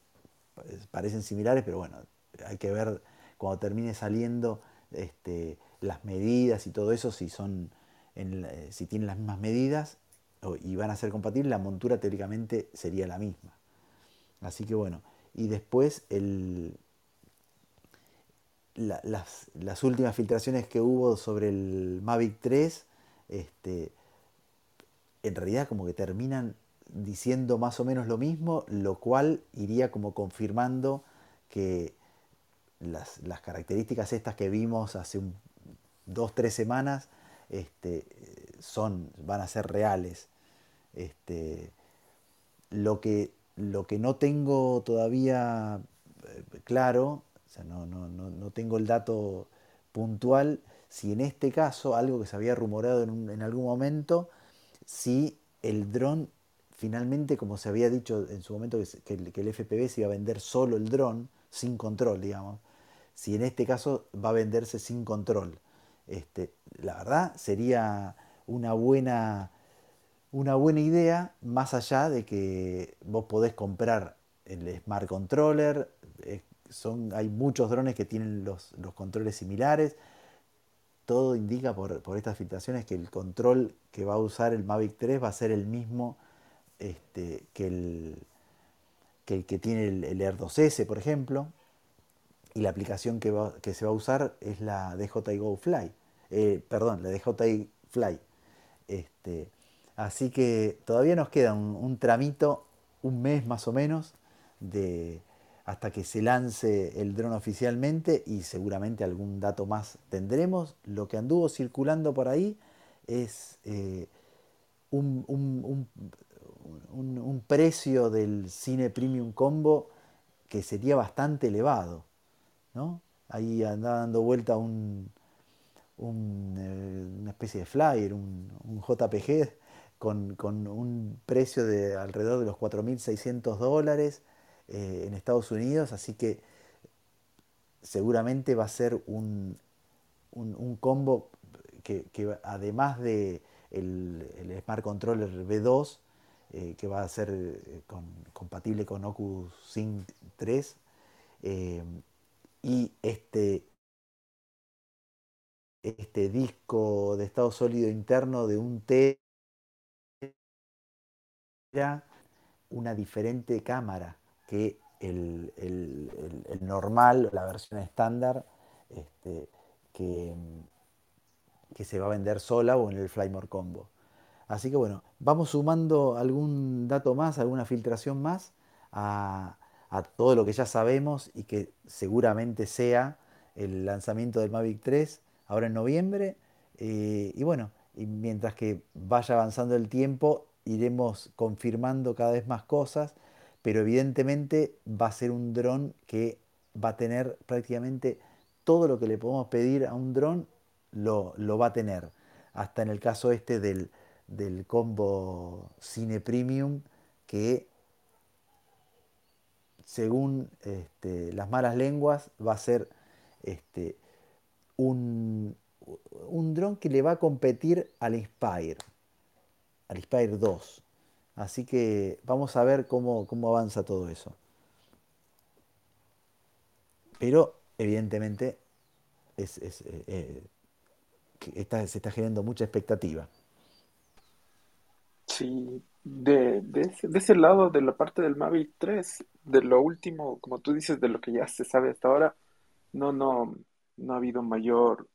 [SPEAKER 2] parecen similares, pero bueno, hay que ver cuando termine saliendo este, las medidas y todo eso, si son eh, si tienen las mismas medidas y van a ser compatibles, la montura teóricamente sería la misma. Así que bueno, y después el, las, últimas filtraciones que hubo sobre el Mavic 3, este, en realidad como que terminan diciendo más o menos lo mismo, lo cual iría como confirmando que las, características estas que vimos hace un, dos, tres semanas este, son, van a ser reales. Este, lo, que, lo que no tengo todavía eh, claro, o sea, no, no, no, tengo el dato puntual, si en este caso, algo que se había rumorado en, en algún momento, si el dron finalmente, como se había dicho en su momento, que, el FPV se iba a vender solo el dron, sin control, digamos, si en este caso va a venderse sin control. Este, la verdad sería una buena, una buena idea, más allá de que vos podés comprar el Smart Controller, eh, son, hay muchos drones que tienen los, controles similares, todo indica por, estas filtraciones que el control que va a usar el Mavic 3 va a ser el mismo este, que, el, que, tiene el, el Air 2S, por ejemplo y la aplicación que, se va a usar es la DJI Go Fly, eh, perdón, la DJI Fly. Este, así que todavía nos queda un, tramito, un mes más o menos, de, hasta que se lance el dron oficialmente y seguramente algún dato más tendremos. Lo que anduvo circulando por ahí es eh, un, precio del cine premium combo que sería bastante elevado. Ahí andaba dando vuelta un, eh, una especie de flyer, un, JPG con, un precio de alrededor de los 4.600 dólares eh, en Estados Unidos, así que seguramente va a ser un, combo que, además de el, Smart Controller V2, eh, que va a ser compatible con Oculus Sync 3, y este, este disco de estado sólido interno de un T era una diferente cámara que el, normal, la versión estándar, este, que, que, se va a vender sola o en el Flymore Combo. Así que bueno, vamos sumando algún dato más, alguna filtración más a, todo lo que ya sabemos y que seguramente sea el lanzamiento del Mavic 3 ahora en noviembre. Eh, y bueno, mientras que vaya avanzando el tiempo, iremos confirmando cada vez más cosas, pero evidentemente va a ser un dron que va a tener prácticamente todo lo que le podemos pedir a un dron, lo, va a tener. Hasta en el caso este del, del combo Cine Premium, que según este, las malas lenguas, va a ser este, un, un dron que le va a competir al Inspire, al Inspire 2. Así que vamos a ver cómo, cómo avanza todo eso. Pero evidentemente eh, eh, se está generando mucha expectativa.
[SPEAKER 1] Sí, de, de ese, de ese lado, de la parte del Mavic 3, de lo último, como tú dices, de lo que ya se sabe hasta ahora, no, no, no ha habido mayor,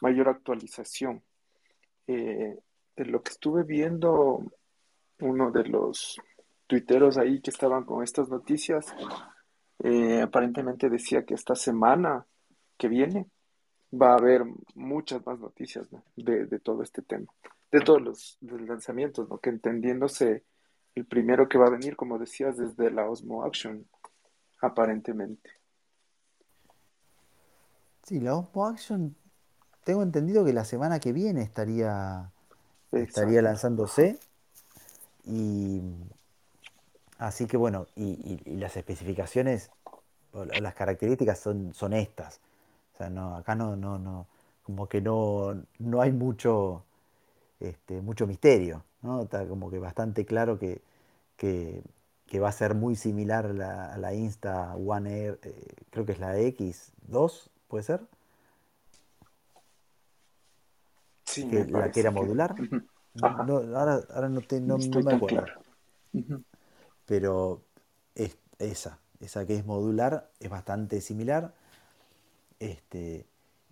[SPEAKER 1] mayor actualización. Eh, de lo que estuve viendo, uno de los tuiteros ahí que estaban con estas noticias, eh, aparentemente decía que esta semana que viene va a haber muchas más noticias, ¿no? de, de todo este tema, de todos los, los lanzamientos, ¿no? que entendiéndose el primero que va a venir, como decías, desde la Osmo Action, aparentemente.
[SPEAKER 2] Sí, la Osmo Action, tengo entendido que la semana que viene estaría, estaría lanzándose y así que bueno, y, y- y las especificaciones o la- las características son, son estas. O sea, no, acá no, no, no, como que no, no hay mucho, este, mucho misterio, ¿no? Está como que bastante claro que, que, que va a ser muy similar a la, a la Insta One Air, eh, creo que es la X2, ¿puede ser?
[SPEAKER 1] Sí,
[SPEAKER 2] Que la que era modular. (laughs) No, no, ahora, ahora no, te-
[SPEAKER 1] no
[SPEAKER 2] no, no
[SPEAKER 1] estoy
[SPEAKER 2] me acuerdo.
[SPEAKER 1] claro.
[SPEAKER 2] Pero es, esa, esa que es modular es bastante similar. Este,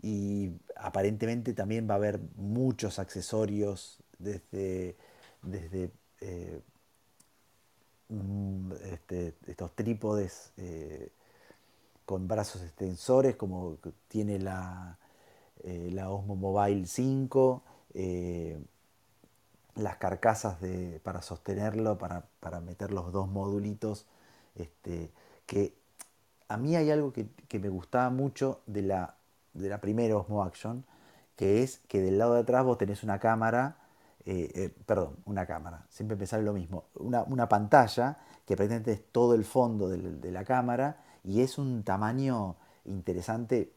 [SPEAKER 2] y aparentemente también va a haber muchos accesorios desde, desde eh, este, estos trípodes eh, con brazos extensores como tiene la, eh, la Osmo Mobile 5, eh, las carcasas de, para sostenerlo, para, para meter los dos modulitos, este, que a mí hay algo que me gustaba mucho de la, de la primera Osmo Action, que es que del lado de atrás vos tenés una cámara, eh, eh, perdón, una cámara, siempre sale lo mismo, una, una pantalla que prácticamente es todo el fondo de, la cámara y es un tamaño interesante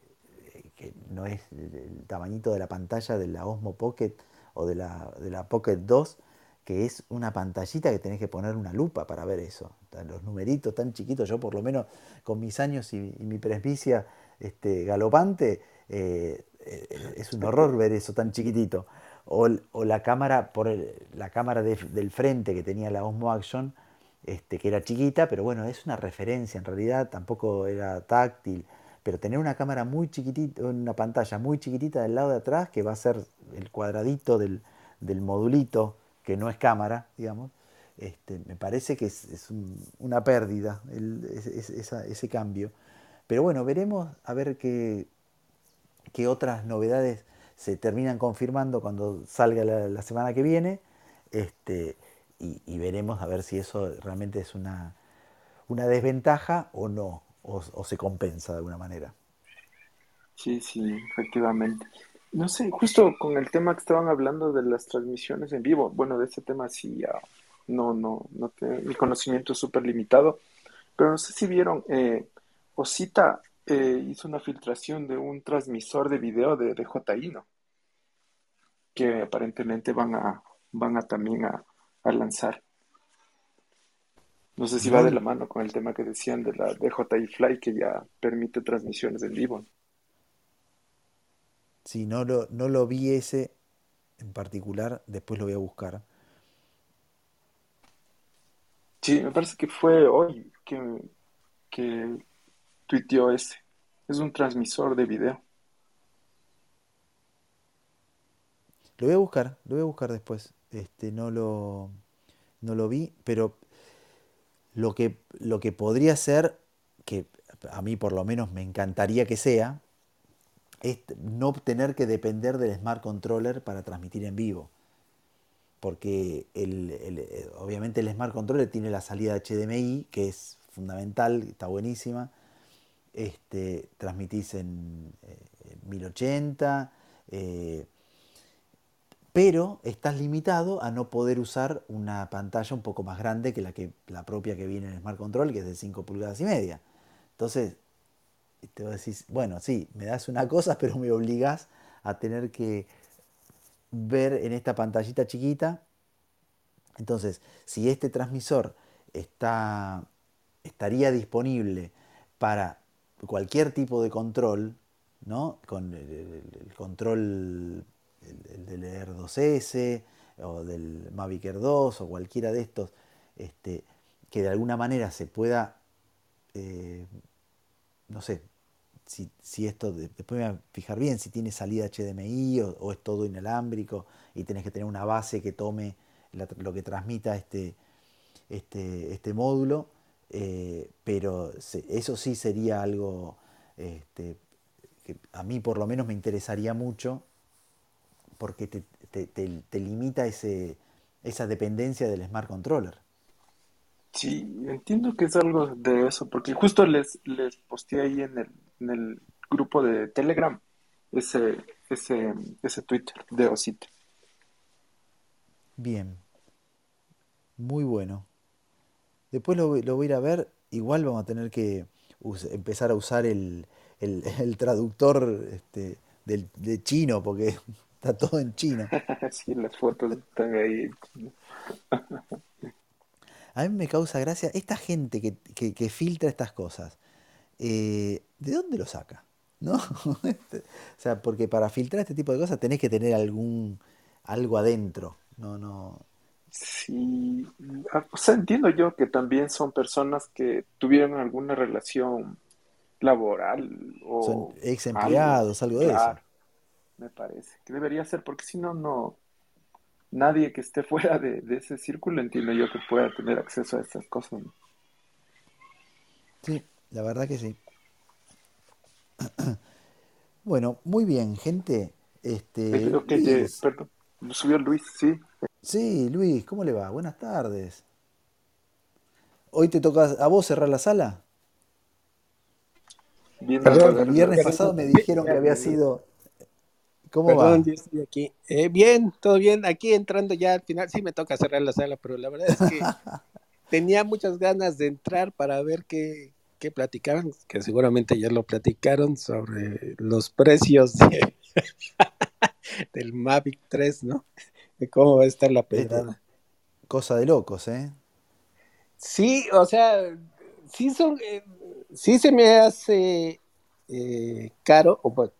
[SPEAKER 2] eh, que no es el, tamañito de la pantalla de la Osmo Pocket o de la, de la Pocket 2, que es una pantallita que tenés que poner una lupa para ver eso. Los numeritos tan chiquitos, yo por lo menos con mis años y, y mi presbicia este, galopante, eh, es un horror ver eso tan chiquitito. O, o la cámara, por el- la cámara de- del frente que tenía la Osmo Action, este, que era chiquita, pero bueno, es una referencia en realidad, tampoco era táctil. Pero tener una cámara muy chiquitita, una pantalla muy chiquitita del lado de atrás, que va a ser el cuadradito del, del modulito, que no es cámara, digamos, este, me parece que es, es un- una pérdida el- esa- ese cambio. Pero bueno, veremos a ver qué, qué otras novedades se terminan confirmando cuando salga la, semana que viene. Este, y, veremos a ver si eso realmente es una, una desventaja o no, o, se compensa de alguna manera.
[SPEAKER 1] Sí, sí, efectivamente. No sé, justo con el tema que estaban hablando de las transmisiones en vivo, bueno, de ese tema sí ya no, no, no mi conocimiento es súper limitado, pero no sé si vieron, eh, Osita eh, hizo una filtración de un transmisor de video de, de JI, ¿no? Que aparentemente van a, van a también a, a lanzar. No sé si va de la mano con el tema que decían de la DJI Fly, que ya permite transmisiones en vivo.
[SPEAKER 2] si no lo, no lo vi ese en particular, después lo voy a buscar.
[SPEAKER 1] Sí, me parece que fue hoy que, que tuiteó ese. Es un transmisor de video.
[SPEAKER 2] Lo voy a buscar, lo voy a buscar después. Este, no lo, no lo vi, pero lo que, lo que podría ser, que a mí por lo menos me encantaría que sea, es no tener que depender del Smart Controller para transmitir en vivo. Porque el, el- eh, obviamente el Smart Controller tiene la salida HDMI, que es fundamental, está buenísima. Este, transmitís en, eh, en 1080, eh, pero estás limitado a no poder usar una pantalla un poco más grande que la, que, la propia que viene en Smart Control, que es de 5 pulgadas y media. Entonces, te vas a decir, bueno, sí, me das una cosa, pero me obligás a tener que ver en esta pantallita chiquita Entonces, si este transmisor estaría disponible para cualquier tipo de control, ¿no? Con el, control del Air 2S o del Mavic Air 2 o cualquiera de estos, este, que de alguna manera se pueda, eh, no sé, si, esto, después me voy a fijar bien si tiene salida HDMI o, es todo inalámbrico y tenés que tener una base que tome lo que transmita este, este, este módulo, eh, pero eso sí sería algo este, que a mí por lo menos me interesaría mucho porque te, limita ese, esa dependencia del Smart Controller.
[SPEAKER 1] Sí, entiendo que es algo de eso, porque justo les, les posteé ahí en el, en el grupo de Telegram ese, ese, ese Twitter de Osito.
[SPEAKER 2] Bien, muy bueno. Después lo, lo, voy a ir a ver, igual vamos a tener que empezar a usar el, el, (laughs) el traductor este, del, de chino, porque (laughs) está todo en chino. (laughs)
[SPEAKER 1] sí, las fotos están ahí.
[SPEAKER 2] a mí me causa gracia esta gente que, que, filtra estas cosas. Eh, ¿De dónde lo saca? ¿No? o sea, porque para filtrar este tipo de cosas tenés que tener algún algo adentro. No, no.
[SPEAKER 1] Sí, ah, o sea, entiendo yo que también son personas que tuvieron alguna relación laboral o
[SPEAKER 2] son ex empleados, algo, de eso.
[SPEAKER 1] Me parece que debería ser, porque si no, no, nadie que esté (laughs) fuera de, ese círculo entiendo yo que pueda tener acceso a estas cosas.
[SPEAKER 2] Sí, la verdad que sí. (clears throat) Bueno, muy bien, gente. Este,
[SPEAKER 1] Luis. perdón, subió Luis, sí.
[SPEAKER 2] Sí, Luis, ¿cómo le va? Buenas tardes. ¿Hoy te toca a vos cerrar la sala? Perdón, el viernes pasado me dijeron que había sido ¿Cómo va?
[SPEAKER 6] Yo estoy aquí. Eh, bien, todo bien. Aquí entrando ya al final, sí me toca cerrar la sala, pero la verdad es que (laughs) tenía muchas ganas de entrar para ver qué, qué platicaban, que seguramente ya lo platicaron sobre los precios (laughs) (laughs) del Mavic 3, ¿no? De cómo va a estar la pedrada.
[SPEAKER 2] Cosa de locos, ¿eh?
[SPEAKER 6] Sí, o sea, sí son, eh, sí se me hace eh, caro, o pues,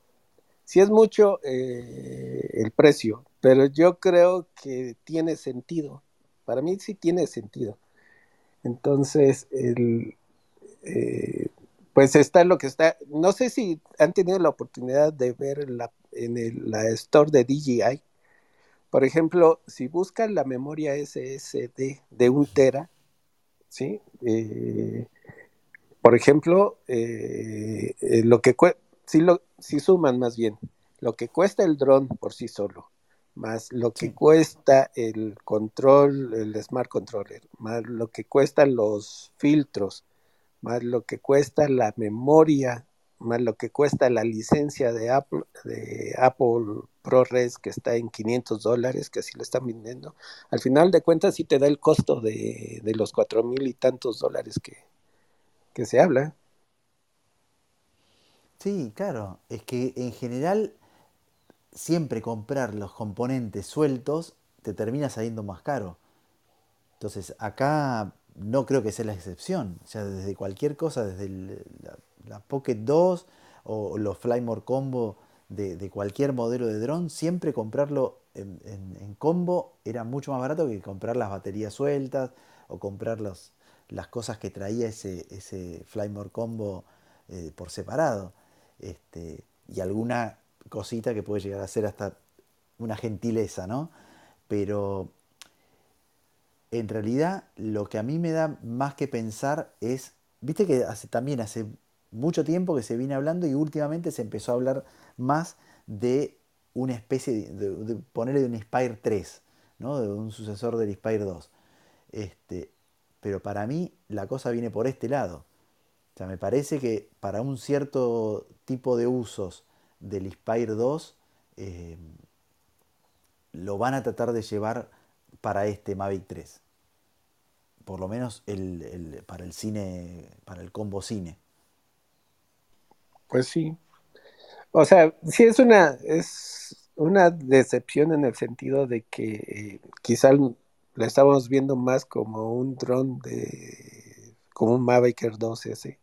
[SPEAKER 6] sí es mucho eh, el precio, pero yo creo que tiene sentido. Para mí sí tiene sentido. Entonces, el, pues está lo que está. No sé si han tenido la oportunidad de ver la, en el, la store de DJI. Por ejemplo, si buscan la memoria SSD de un tera, ¿sí? Eh, por ejemplo, lo que si, lo, si suman más bien lo que cuesta el dron por sí solo, más lo que cuesta el control, el smart controller, más lo que cuestan los filtros, más lo que cuesta la memoria, más lo que cuesta la licencia de Apple, de Apple ProRes que está en 500 dólares, que así lo están vendiendo. Al final de cuentas sí te da el costo de, de los cuatro mil y tantos dólares que, que se habla.
[SPEAKER 2] Sí, claro, es que en general siempre comprar los componentes sueltos te termina saliendo más caro. Entonces acá no creo que sea la excepción. O sea, desde cualquier cosa, desde la, Pocket 2 o los Flymore Combo de, cualquier modelo de dron, siempre comprarlo en, combo era mucho más barato que comprar las baterías sueltas o comprar las cosas que traía ese, ese Flymore Combo eh, por separado. Este, y alguna cosita que puede llegar a ser hasta una gentileza, ¿no? Pero en realidad lo que a mí me da más que pensar es, viste que también hace mucho tiempo que se viene hablando y últimamente se empezó a hablar más de una especie de, ponerle de un Inspire 3, ¿no? de un sucesor del Inspire 2. Este, pero para mí la cosa viene por este lado. O sea, me parece que para un cierto tipo de usos del Inspire 2 eh, lo van a tratar de llevar para este Mavic 3. Por lo menos el, para el cine, para el combo cine.
[SPEAKER 6] Pues sí. O sea, sí es una, es una decepción en el sentido de que eh, quizá la estamos viendo más como un dron de, como un Mavic Air 2S.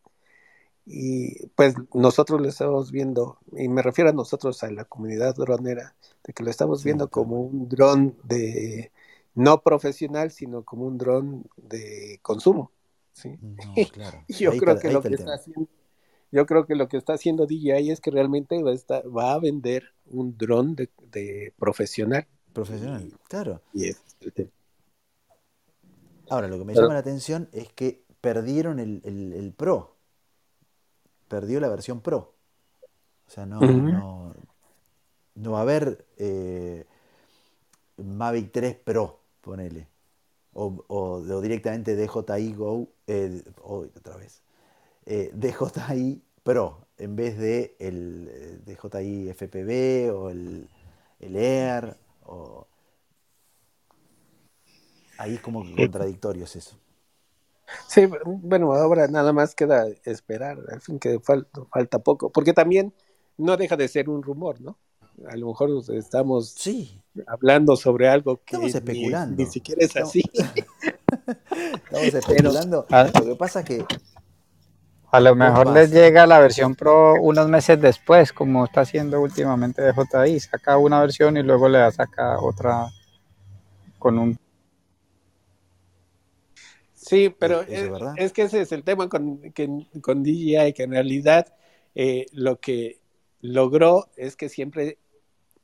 [SPEAKER 6] Y pues nosotros lo estamos viendo, y me refiero a nosotros, a la comunidad dronera, de que lo estamos viendo como un dron de no profesional, sino como un dron de consumo. ¿sí? (laughs) claro. yo creo que lo que está haciendo yo creo que lo que está haciendo DJI es que realmente va a, va a vender un dron de, profesional.
[SPEAKER 2] Profesional, claro. Ahora, lo que me llama la atención es que perdieron el, Pro. Perdió la versión Pro. O sea, no, no, no, va a haber eh, Mavic 3 Pro, ponele. O, o, directamente DJI Go, eh, otra vez. Eh, DJI Pro en vez de el eh, DJI FPV o el, el Air. O... Ahí es como contradictorio es eso.
[SPEAKER 6] Sí, bueno, ahora nada más queda esperar, al fin que falta, falta poco, porque también no deja de ser un rumor, ¿no? A lo mejor estamos
[SPEAKER 2] sí.
[SPEAKER 6] hablando sobre algo que
[SPEAKER 2] especulando.
[SPEAKER 6] Ni, siquiera es así. (laughs)
[SPEAKER 2] estamos especulando. Lo que pasa es que
[SPEAKER 3] a lo mejor les llega la versión Pro unos meses después, como está haciendo últimamente DJI. Saca una versión y luego le saca otra con un...
[SPEAKER 6] Sí, pero es, que ese es el tema con, con DJI, que en realidad eh, lo que logró es que siempre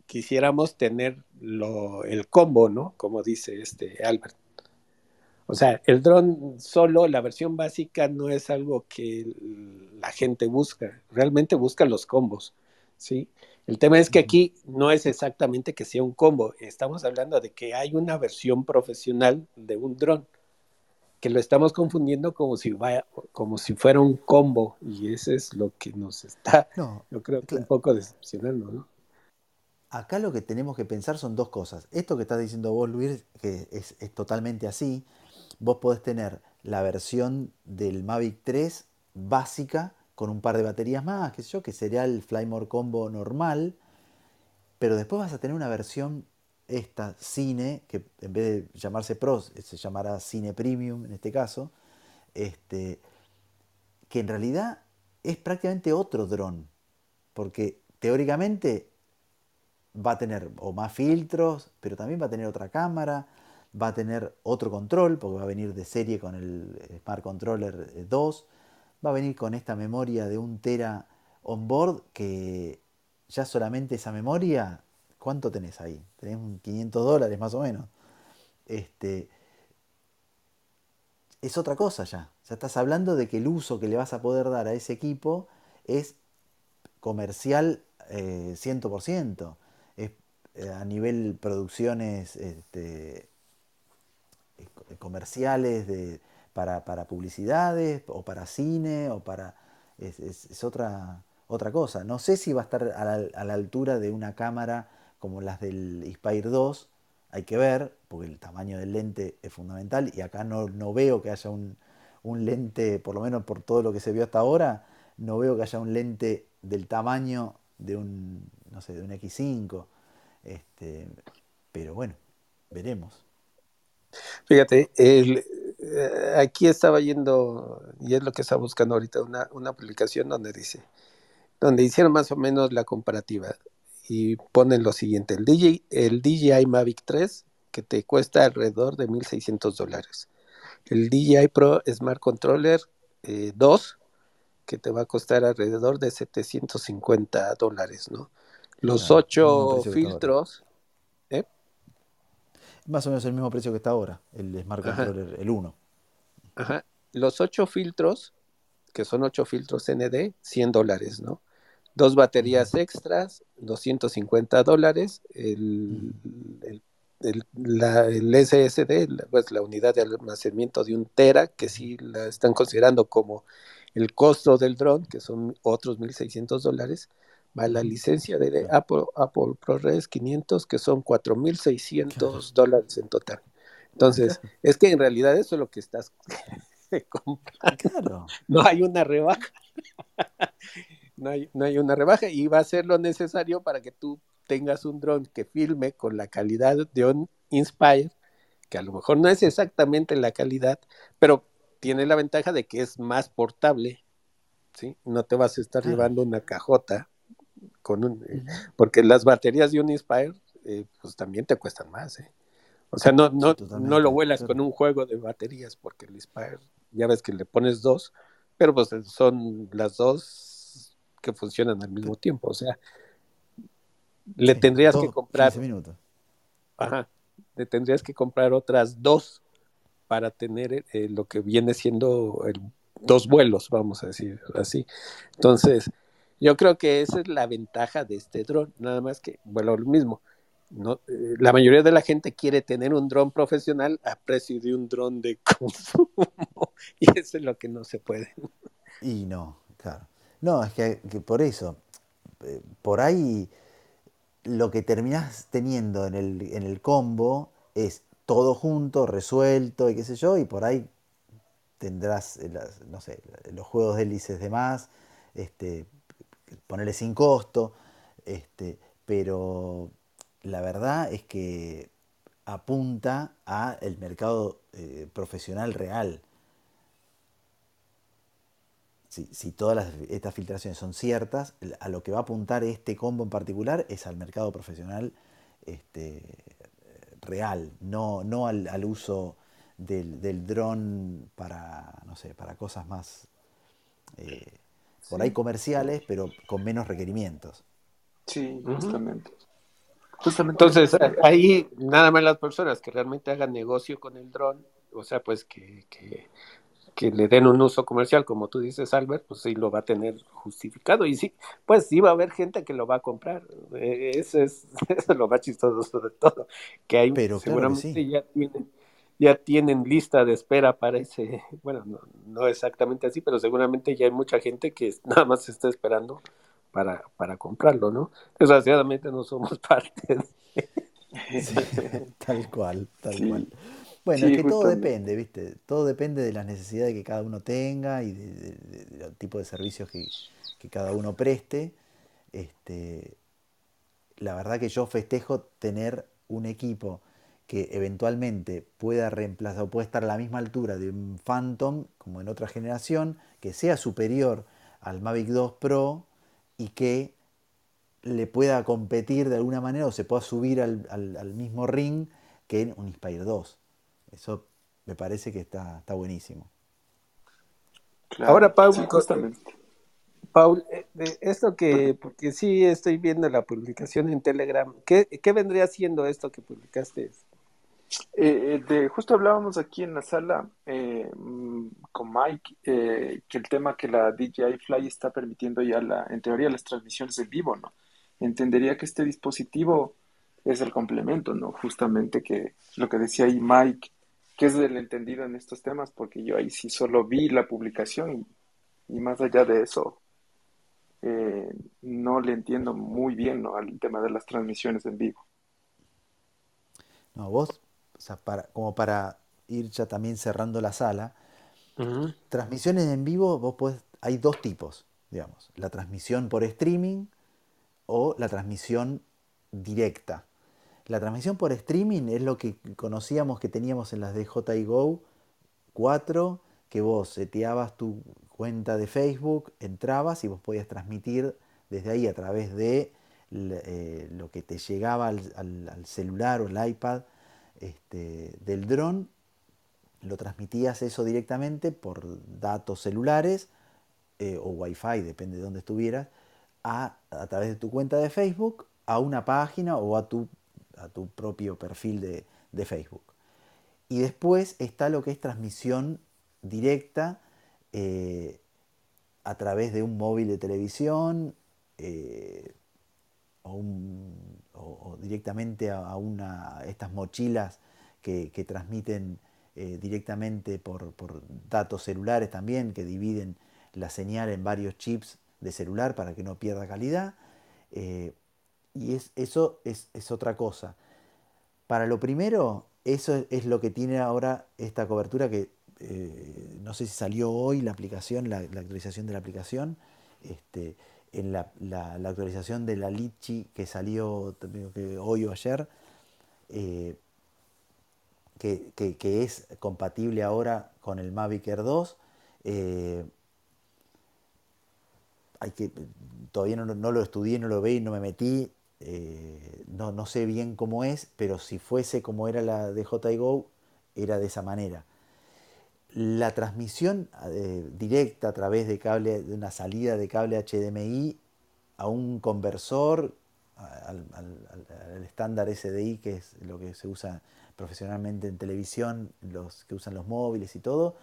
[SPEAKER 6] quisiéramos tener lo, el combo, ¿no? Como dice este Albert. O sea, el dron solo, la versión básica, no es algo que la gente busca, realmente busca los combos, ¿sí? El tema es que aquí no es exactamente que sea un combo, estamos hablando de que hay una versión profesional de un dron, que lo estamos confundiendo como si, vaya, como si fuera un combo, y eso es lo que nos está, yo creo que un poco decepcionando, ¿no?
[SPEAKER 2] Acá lo que tenemos que pensar son dos cosas. Esto que estás diciendo vos, Luis, que es, es totalmente así, vos podés tener la versión del Mavic 3 básica con un par de baterías más, qué sé yo, que sería el Flymore Combo normal, pero después vas a tener una versión esta Cine, que en vez de llamarse Pro, se llamará Cine Premium en este caso, este, que en realidad es prácticamente otro dron, porque teóricamente va a tener o más filtros, pero también va a tener otra cámara, va a tener otro control, porque va a venir de serie con el Smart Controller 2, va a venir con esta memoria de un tera on board que ya solamente esa memoria, ¿cuánto tenés ahí? Tenés 500 dólares más o menos. Este, es otra cosa ya. Ya estás hablando de que el uso que le vas a poder dar a ese equipo es comercial 100%. Eh, es eh, a nivel producciones este, eh, comerciales de, para, para, publicidades o para cine o para... Es, otra, otra cosa. No sé si va a estar a la, a la, altura de una cámara como las del Inspire 2, hay que ver, porque el tamaño del lente es fundamental y acá no, no veo que haya un, un, lente, por lo menos por todo lo que se vio hasta ahora, no veo que haya un lente del tamaño de un, no sé, de un X5. Este, pero bueno, veremos.
[SPEAKER 6] Fíjate, el, eh, aquí estaba yendo, y es lo que está buscando ahorita, una, una publicación donde dice, donde hicieron más o menos la comparativa y ponen lo siguiente, el, DJ, el DJI Mavic 3 que te cuesta alrededor de 1.600 dólares. El DJI Pro Smart Controller 2 eh, que te va a costar alrededor de 750 dólares, ¿no? Los ocho filtros,
[SPEAKER 2] más o menos el mismo precio que está ahora, el Smart Controller, el 1.
[SPEAKER 6] Ajá. Los ocho filtros, que son ocho filtros ND, 100 dólares, ¿no? Dos baterías extras, 250 dólares. El, el, la, el SSD, pues la unidad de almacenamiento de un tera, que sí la están considerando como el costo del dron, que son otros 1.600 dólares va la licencia de Apple, Apple ProRes 500, que son 4.600 dólares en total. Entonces, es que en realidad eso es lo que estás (laughs) comprando. (laughs) No hay una rebaja. (laughs) no, hay, no hay una rebaja y va a ser lo necesario para que tú tengas un dron que filme con la calidad de un Inspire que a lo mejor no es exactamente la calidad, pero tiene la ventaja de que es más portable, ¿sí? No te vas a estar llevando una cajota con un, eh, porque las baterías de un Inspire, eh, pues también te cuestan más, ¿eh? O sea, no, no, no lo vuelas con un juego de baterías, porque el Inspire, ya ves que le pones dos, pero pues son las dos que funcionan al mismo tiempo, o sea, le tendrías que comprar.
[SPEAKER 2] minutos.
[SPEAKER 6] Ajá, le tendrías que comprar otras dos para tener eh, lo que viene siendo el, dos vuelos, vamos a decir así. Entonces, yo creo que esa es la ventaja de este dron, nada más que, bueno, lo mismo. No, eh, la mayoría de la gente quiere tener un dron profesional a precio de un dron de (laughs) consumo y eso es lo que no se puede.
[SPEAKER 2] Y no, claro. No, es que, por eso, eh, por ahí lo que terminás teniendo en el, en el combo es todo junto, resuelto y qué sé yo, y por ahí tendrás, eh, no sé, los juegos de hélices de más, este, ponerle sin costo, este, pero la verdad es que apunta a el mercado eh, profesional real. Si, todas estas filtraciones son ciertas, a lo que va a apuntar este combo en particular es al mercado profesional este, real, no, no al, uso del, del dron para, no sé, para cosas más eh, por ahí comerciales, pero con menos requerimientos.
[SPEAKER 1] Sí, justamente.
[SPEAKER 6] Entonces, ahí nada más las personas que realmente hagan negocio con el dron, o sea, pues que, que, le den un uso comercial, como tú dices, Albert, pues sí lo va a tener justificado. Y sí, pues sí va a haber gente que lo va a comprar. E, eso es, (laughs) eso lo más chistoso de todo. Que hay
[SPEAKER 2] Pero seguramente
[SPEAKER 6] ya tienen ya tienen lista de espera para ese, (laughs) bueno, no, no, exactamente así, pero seguramente ya hay mucha gente que (laughs) nada más está esperando para, para comprarlo, ¿no? Desgraciadamente no somos (laughs) parte
[SPEAKER 2] tal cual, tal cual. Bueno, es que todo depende, ¿viste? Todo depende de las necesidades que cada uno tenga y del tipo de servicios que, que, cada uno preste. Este, la verdad que yo festejo tener un equipo que eventualmente pueda reemplazar o pueda estar a la misma altura de un Phantom como en otra generación, que sea superior al Mavic 2 Pro y que le pueda competir de alguna manera o se pueda subir al, mismo ring que en un Inspire 2. Eso me parece que está, está buenísimo.
[SPEAKER 6] Ahora, Paul, Paul, eh, esto que, porque sí estoy viendo la publicación en Telegram, ¿qué, qué vendría siendo esto que publicaste?
[SPEAKER 1] Eh, eh, de, justo hablábamos aquí en la sala eh, mm, con Mike que el tema que la DJI Fly está permitiendo ya la, en teoría las transmisiones en vivo, ¿no? Entendería que este dispositivo es el complemento, ¿no? Justamente que lo que decía ahí Mike, que es el entendido en estos temas, porque yo ahí sí solo vi la publicación y, más allá de eso, no le entiendo muy bien ¿no? al tema de las transmisiones en vivo.
[SPEAKER 2] No, vos para, como para ir ya también cerrando la sala, transmisiones en vivo, vos podés, hay dos tipos, digamos, la transmisión por streaming o la transmisión directa. La transmisión por streaming es lo que conocíamos que teníamos en las DJI Go 4, que vos seteabas tu cuenta de Facebook, entrabas y vos podías transmitir desde ahí a través de eh, lo que te llegaba al, celular o el iPad este, del dron, lo transmitías eso directamente por datos celulares eh, o wifi, depende de dónde estuvieras, a, a, través de tu cuenta de Facebook a una página o a tu, a tu propio perfil de, Facebook. Y después está lo que es transmisión directa eh, a través de un móvil de televisión eh, o directamente a, una, estas mochilas que, transmiten eh, directamente por, datos celulares también, que dividen la señal en varios chips de celular para que no pierda calidad. Eh, y es, eso es, otra cosa. Para lo primero, eso es, lo que tiene ahora esta cobertura que eh, no sé si salió hoy la aplicación, la, actualización de la aplicación. Este, en la, actualización de la Litchi que salió que hoy o ayer, eh, que, es compatible ahora con el Mavic Air 2. Eh, hay que, todavía no, lo estudié, no lo veí, no me metí, eh, no, no, sé bien cómo es, pero si fuese como era la de Go, era de esa manera. La transmisión eh, directa a través de, cable, de una salida de cable HDMI a un conversor, al, estándar SDI, que es lo que se usa profesionalmente en televisión, los que usan los móviles y todo,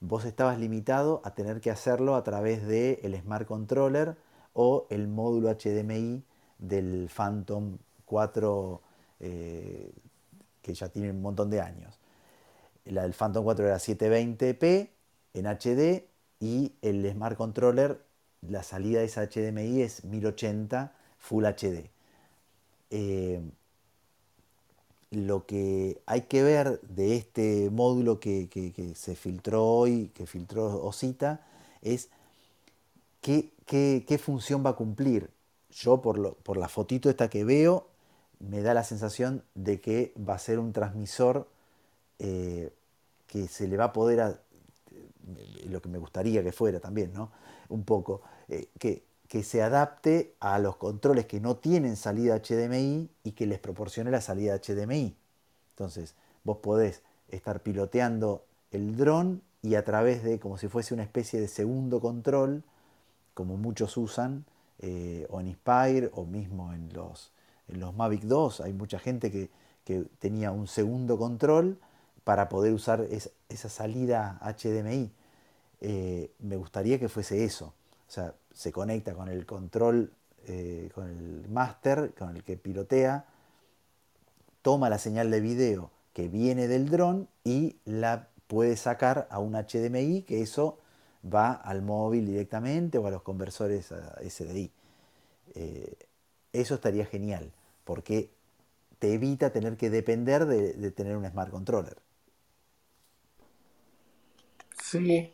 [SPEAKER 2] vos estabas limitado a tener que hacerlo a través del el Smart Controller o el módulo HDMI del Phantom 4 eh, que ya tiene un montón de años. La del Phantom 4 era 720p en HD y el Smart Controller, la salida de esa HDMI es 1080 Full HD. Eh, lo que hay que ver de este módulo que, se filtró hoy, que filtró Osita, es qué, función va a cumplir. Yo por, por la fotito esta que veo, me da la sensación de que va a ser un transmisor eh, que se le va a poder, a, lo que me gustaría que fuera también, ¿no? Un poco, eh, que, que se adapte a los controles que no tienen salida HDMI y que les proporcione la salida HDMI. Entonces, vos podés estar piloteando el dron y a través de, como si fuese una especie de segundo control, como muchos usan, eh, o en Inspire o mismo en los, en los Mavic 2, hay mucha gente que, tenía un segundo control para poder usar esa salida HDMI. Eh, me gustaría que fuese eso. O sea, se conecta con el control, eh, con el master, con el que pilotea, toma la señal de video que viene del dron y la puede sacar a un HDMI, que eso va al móvil directamente o a los conversores SDI. Eh, eso estaría genial, porque te evita tener que depender de, de tener un smart controller.
[SPEAKER 6] Sí,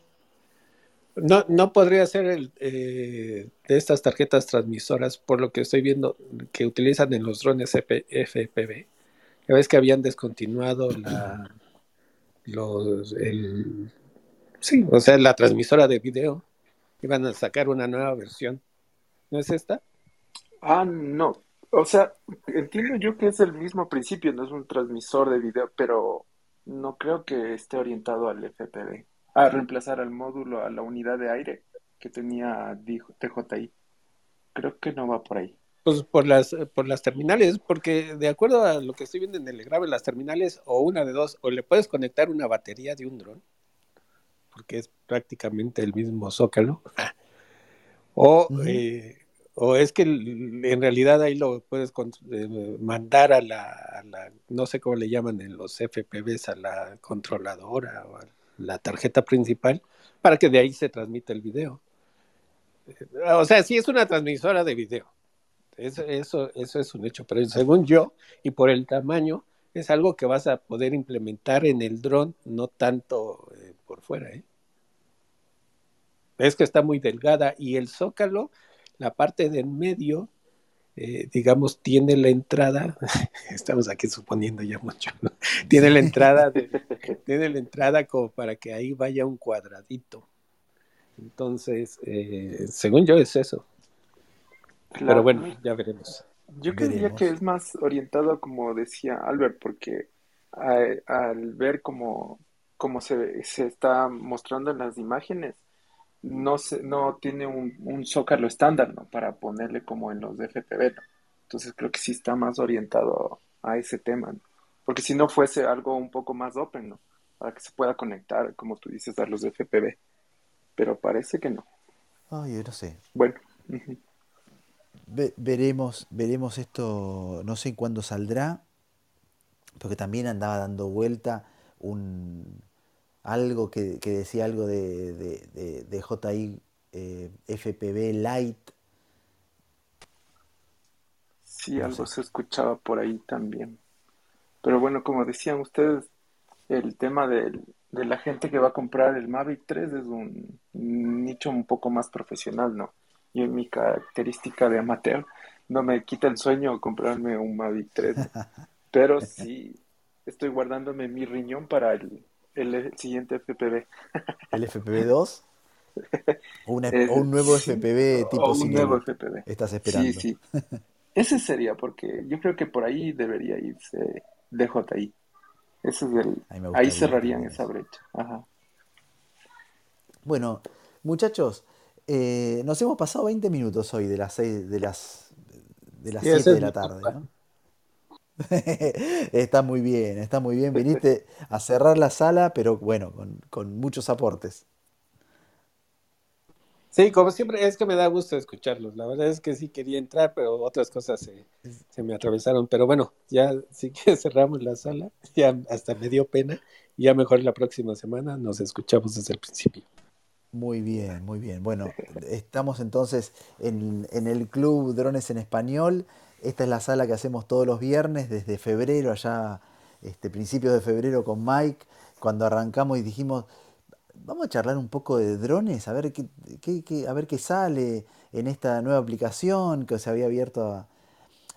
[SPEAKER 6] no, no podría ser el, eh, de estas tarjetas transmisoras, por lo que estoy viendo que utilizan en los drones FPV. Ya ves que habían descontinuado la, los, el, sí, o sea, la transmisora de video. Iban a sacar una nueva versión. ¿No es esta?
[SPEAKER 1] Ah, no. O sea, entiendo yo que es el mismo principio, no es un transmisor de video, pero no creo que esté orientado al FPV a reemplazar al módulo, a la unidad de aire que tenía TJI. Creo que no va por ahí.
[SPEAKER 6] Pues por las, por las terminales, porque de acuerdo a lo que estoy viendo en el grave, las terminales o una de dos, o le puedes conectar una batería de un dron, porque es prácticamente el mismo zócalo, (laughs) o, eh, o es que en realidad ahí lo puedes eh, mandar a la, a la, no sé cómo le llaman en los FPVs, a la controladora o al la tarjeta principal para que de ahí se transmita el video. O sea, sí es una transmisora de video. Eso, eso, eso es un hecho, pero según yo, y por el tamaño, es algo que vas a poder implementar en el dron, no tanto eh, por fuera. ¿eh? Es que está muy delgada y el zócalo, la parte de en medio, eh, digamos, tiene la entrada, (laughs) estamos aquí suponiendo ya mucho, tiene la entrada, tiene la entrada como para que ahí vaya un cuadradito. Entonces, eh, según yo es eso. Pero bueno, ya veremos.
[SPEAKER 1] Yo creía que es más orientado, como decía Albert, porque al ver cómo, cómo se, se está mostrando en las imágenes, no, se, no tiene un, un zócalo estándar, ¿no? Para ponerle como en los de FPV, Entonces creo que sí está más orientado a ese tema, Porque si no fuese algo un poco más open, ¿no? Para que se pueda conectar, como tú dices, a los de FPV. Pero parece que no.
[SPEAKER 2] Ay, yo no sé.
[SPEAKER 1] Bueno.
[SPEAKER 2] veremos, veremos esto, no sé cuándo saldrá, porque también andaba dando vuelta un, algo que, decía algo de, de, JI eh, FPV Light.
[SPEAKER 1] Sí, algo se escuchaba por ahí también. Pero bueno, como decían ustedes, el tema de la gente que va a comprar el Mavic 3 es un nicho un poco más profesional, ¿no? Y en mi característica de amateur no me quita el sueño comprarme un Mavic 3, (laughs) pero sí estoy guardándome mi riñón para el, el siguiente FPV.
[SPEAKER 2] ¿El FPV 2? (laughs) O, un nuevo FPV tipo
[SPEAKER 1] o un nuevo FPV.
[SPEAKER 2] Estás esperando.
[SPEAKER 1] Sí, sí. (laughs) Ese sería, porque yo creo que por ahí debería irse DJI. Ese es el, ahí, cerrarían esa brecha. Ajá.
[SPEAKER 2] Bueno, muchachos, eh, nos hemos pasado 20 minutos hoy de las 6 de las de las 7 de la tarde, ¿no? (laughs) está muy bien, está muy bien. (laughs) Viniste a cerrar la sala, pero bueno, con, con muchos aportes.
[SPEAKER 6] Sí, como siempre, es que me da gusto escucharlos. La verdad es que sí quería entrar, pero otras cosas se, me atravesaron. Pero bueno, ya sí que (laughs) cerramos la sala, ya hasta me dio pena. Ya mejor la próxima semana nos escuchamos desde el principio.
[SPEAKER 2] Muy bien, muy bien. Bueno, estamos entonces en, el Club Drones en Español. Esta es la sala que hacemos todos los viernes desde febrero, allá este, principios de febrero con Mike, cuando arrancamos y dijimos, vamos a charlar un poco de drones, a ver qué, qué, a ver qué sale en esta nueva aplicación que se había abierto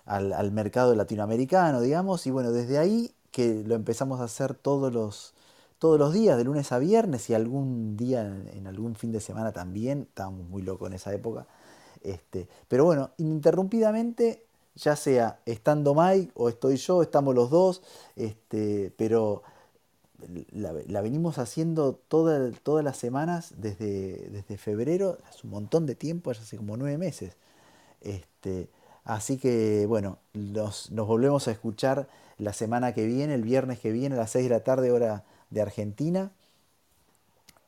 [SPEAKER 2] al, mercado latinoamericano, digamos, y bueno, desde ahí que lo empezamos a hacer todos los, todos los días, de lunes a viernes y algún día en, algún fin de semana también, estábamos muy locos en esa época. Este, pero bueno, ininterrumpidamente, ya sea estando Mike o estoy yo, estamos los dos, este, pero la, venimos haciendo todas las semanas desde, desde febrero, hace un montón de tiempo, hace como nueve meses. Este, así que bueno, nos, volvemos a escuchar la semana que viene, el viernes que viene, a las 6 de la tarde, hora de Argentina.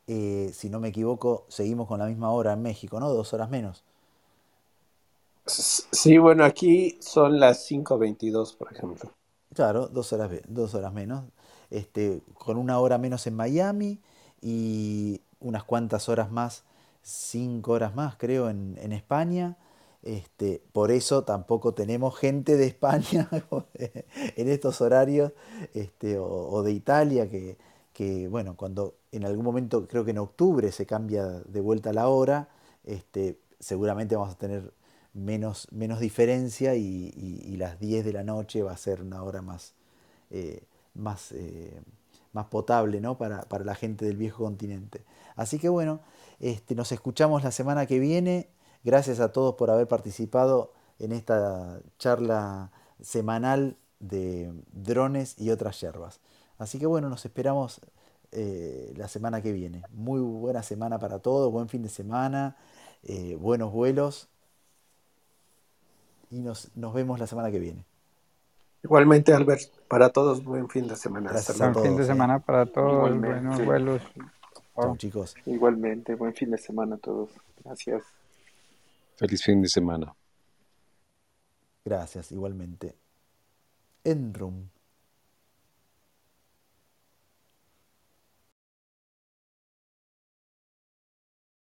[SPEAKER 2] Eh, si no me equivoco, seguimos con la misma hora en México, ¿no? Dos horas menos.
[SPEAKER 6] Sí, bueno, aquí son las 5.22, por ejemplo.
[SPEAKER 2] Claro, dos horas, dos horas menos este, con una hora menos en Miami y unas cuantas horas más, cinco horas más creo en, España. Este, por eso tampoco tenemos gente de España (laughs) en estos horarios este, o, de Italia que, bueno, cuando en algún momento, creo que en octubre se cambia de vuelta la hora, seguramente vamos a tener menos, menos diferencia y, las 10 de la noche va a ser una hora más, eh, más, eh, más potable ¿no? para, para, la gente del viejo continente. Así que bueno, este, nos escuchamos la semana que viene. Gracias a todos por haber participado en esta charla semanal de drones y otras yerbas. Así que bueno, nos esperamos eh, la semana que viene. Muy buena semana para todos, buen fin de semana, eh, buenos vuelos y nos, nos vemos la semana que viene.
[SPEAKER 6] Igualmente, Albert, para todos, buen fin de semana.
[SPEAKER 3] buen fin de semana para todos, buenos vuelos.
[SPEAKER 2] chicos.
[SPEAKER 1] Igualmente, buen fin de semana a todos. Gracias.
[SPEAKER 4] Feliz fin de semana.
[SPEAKER 2] Gracias, igualmente. En room.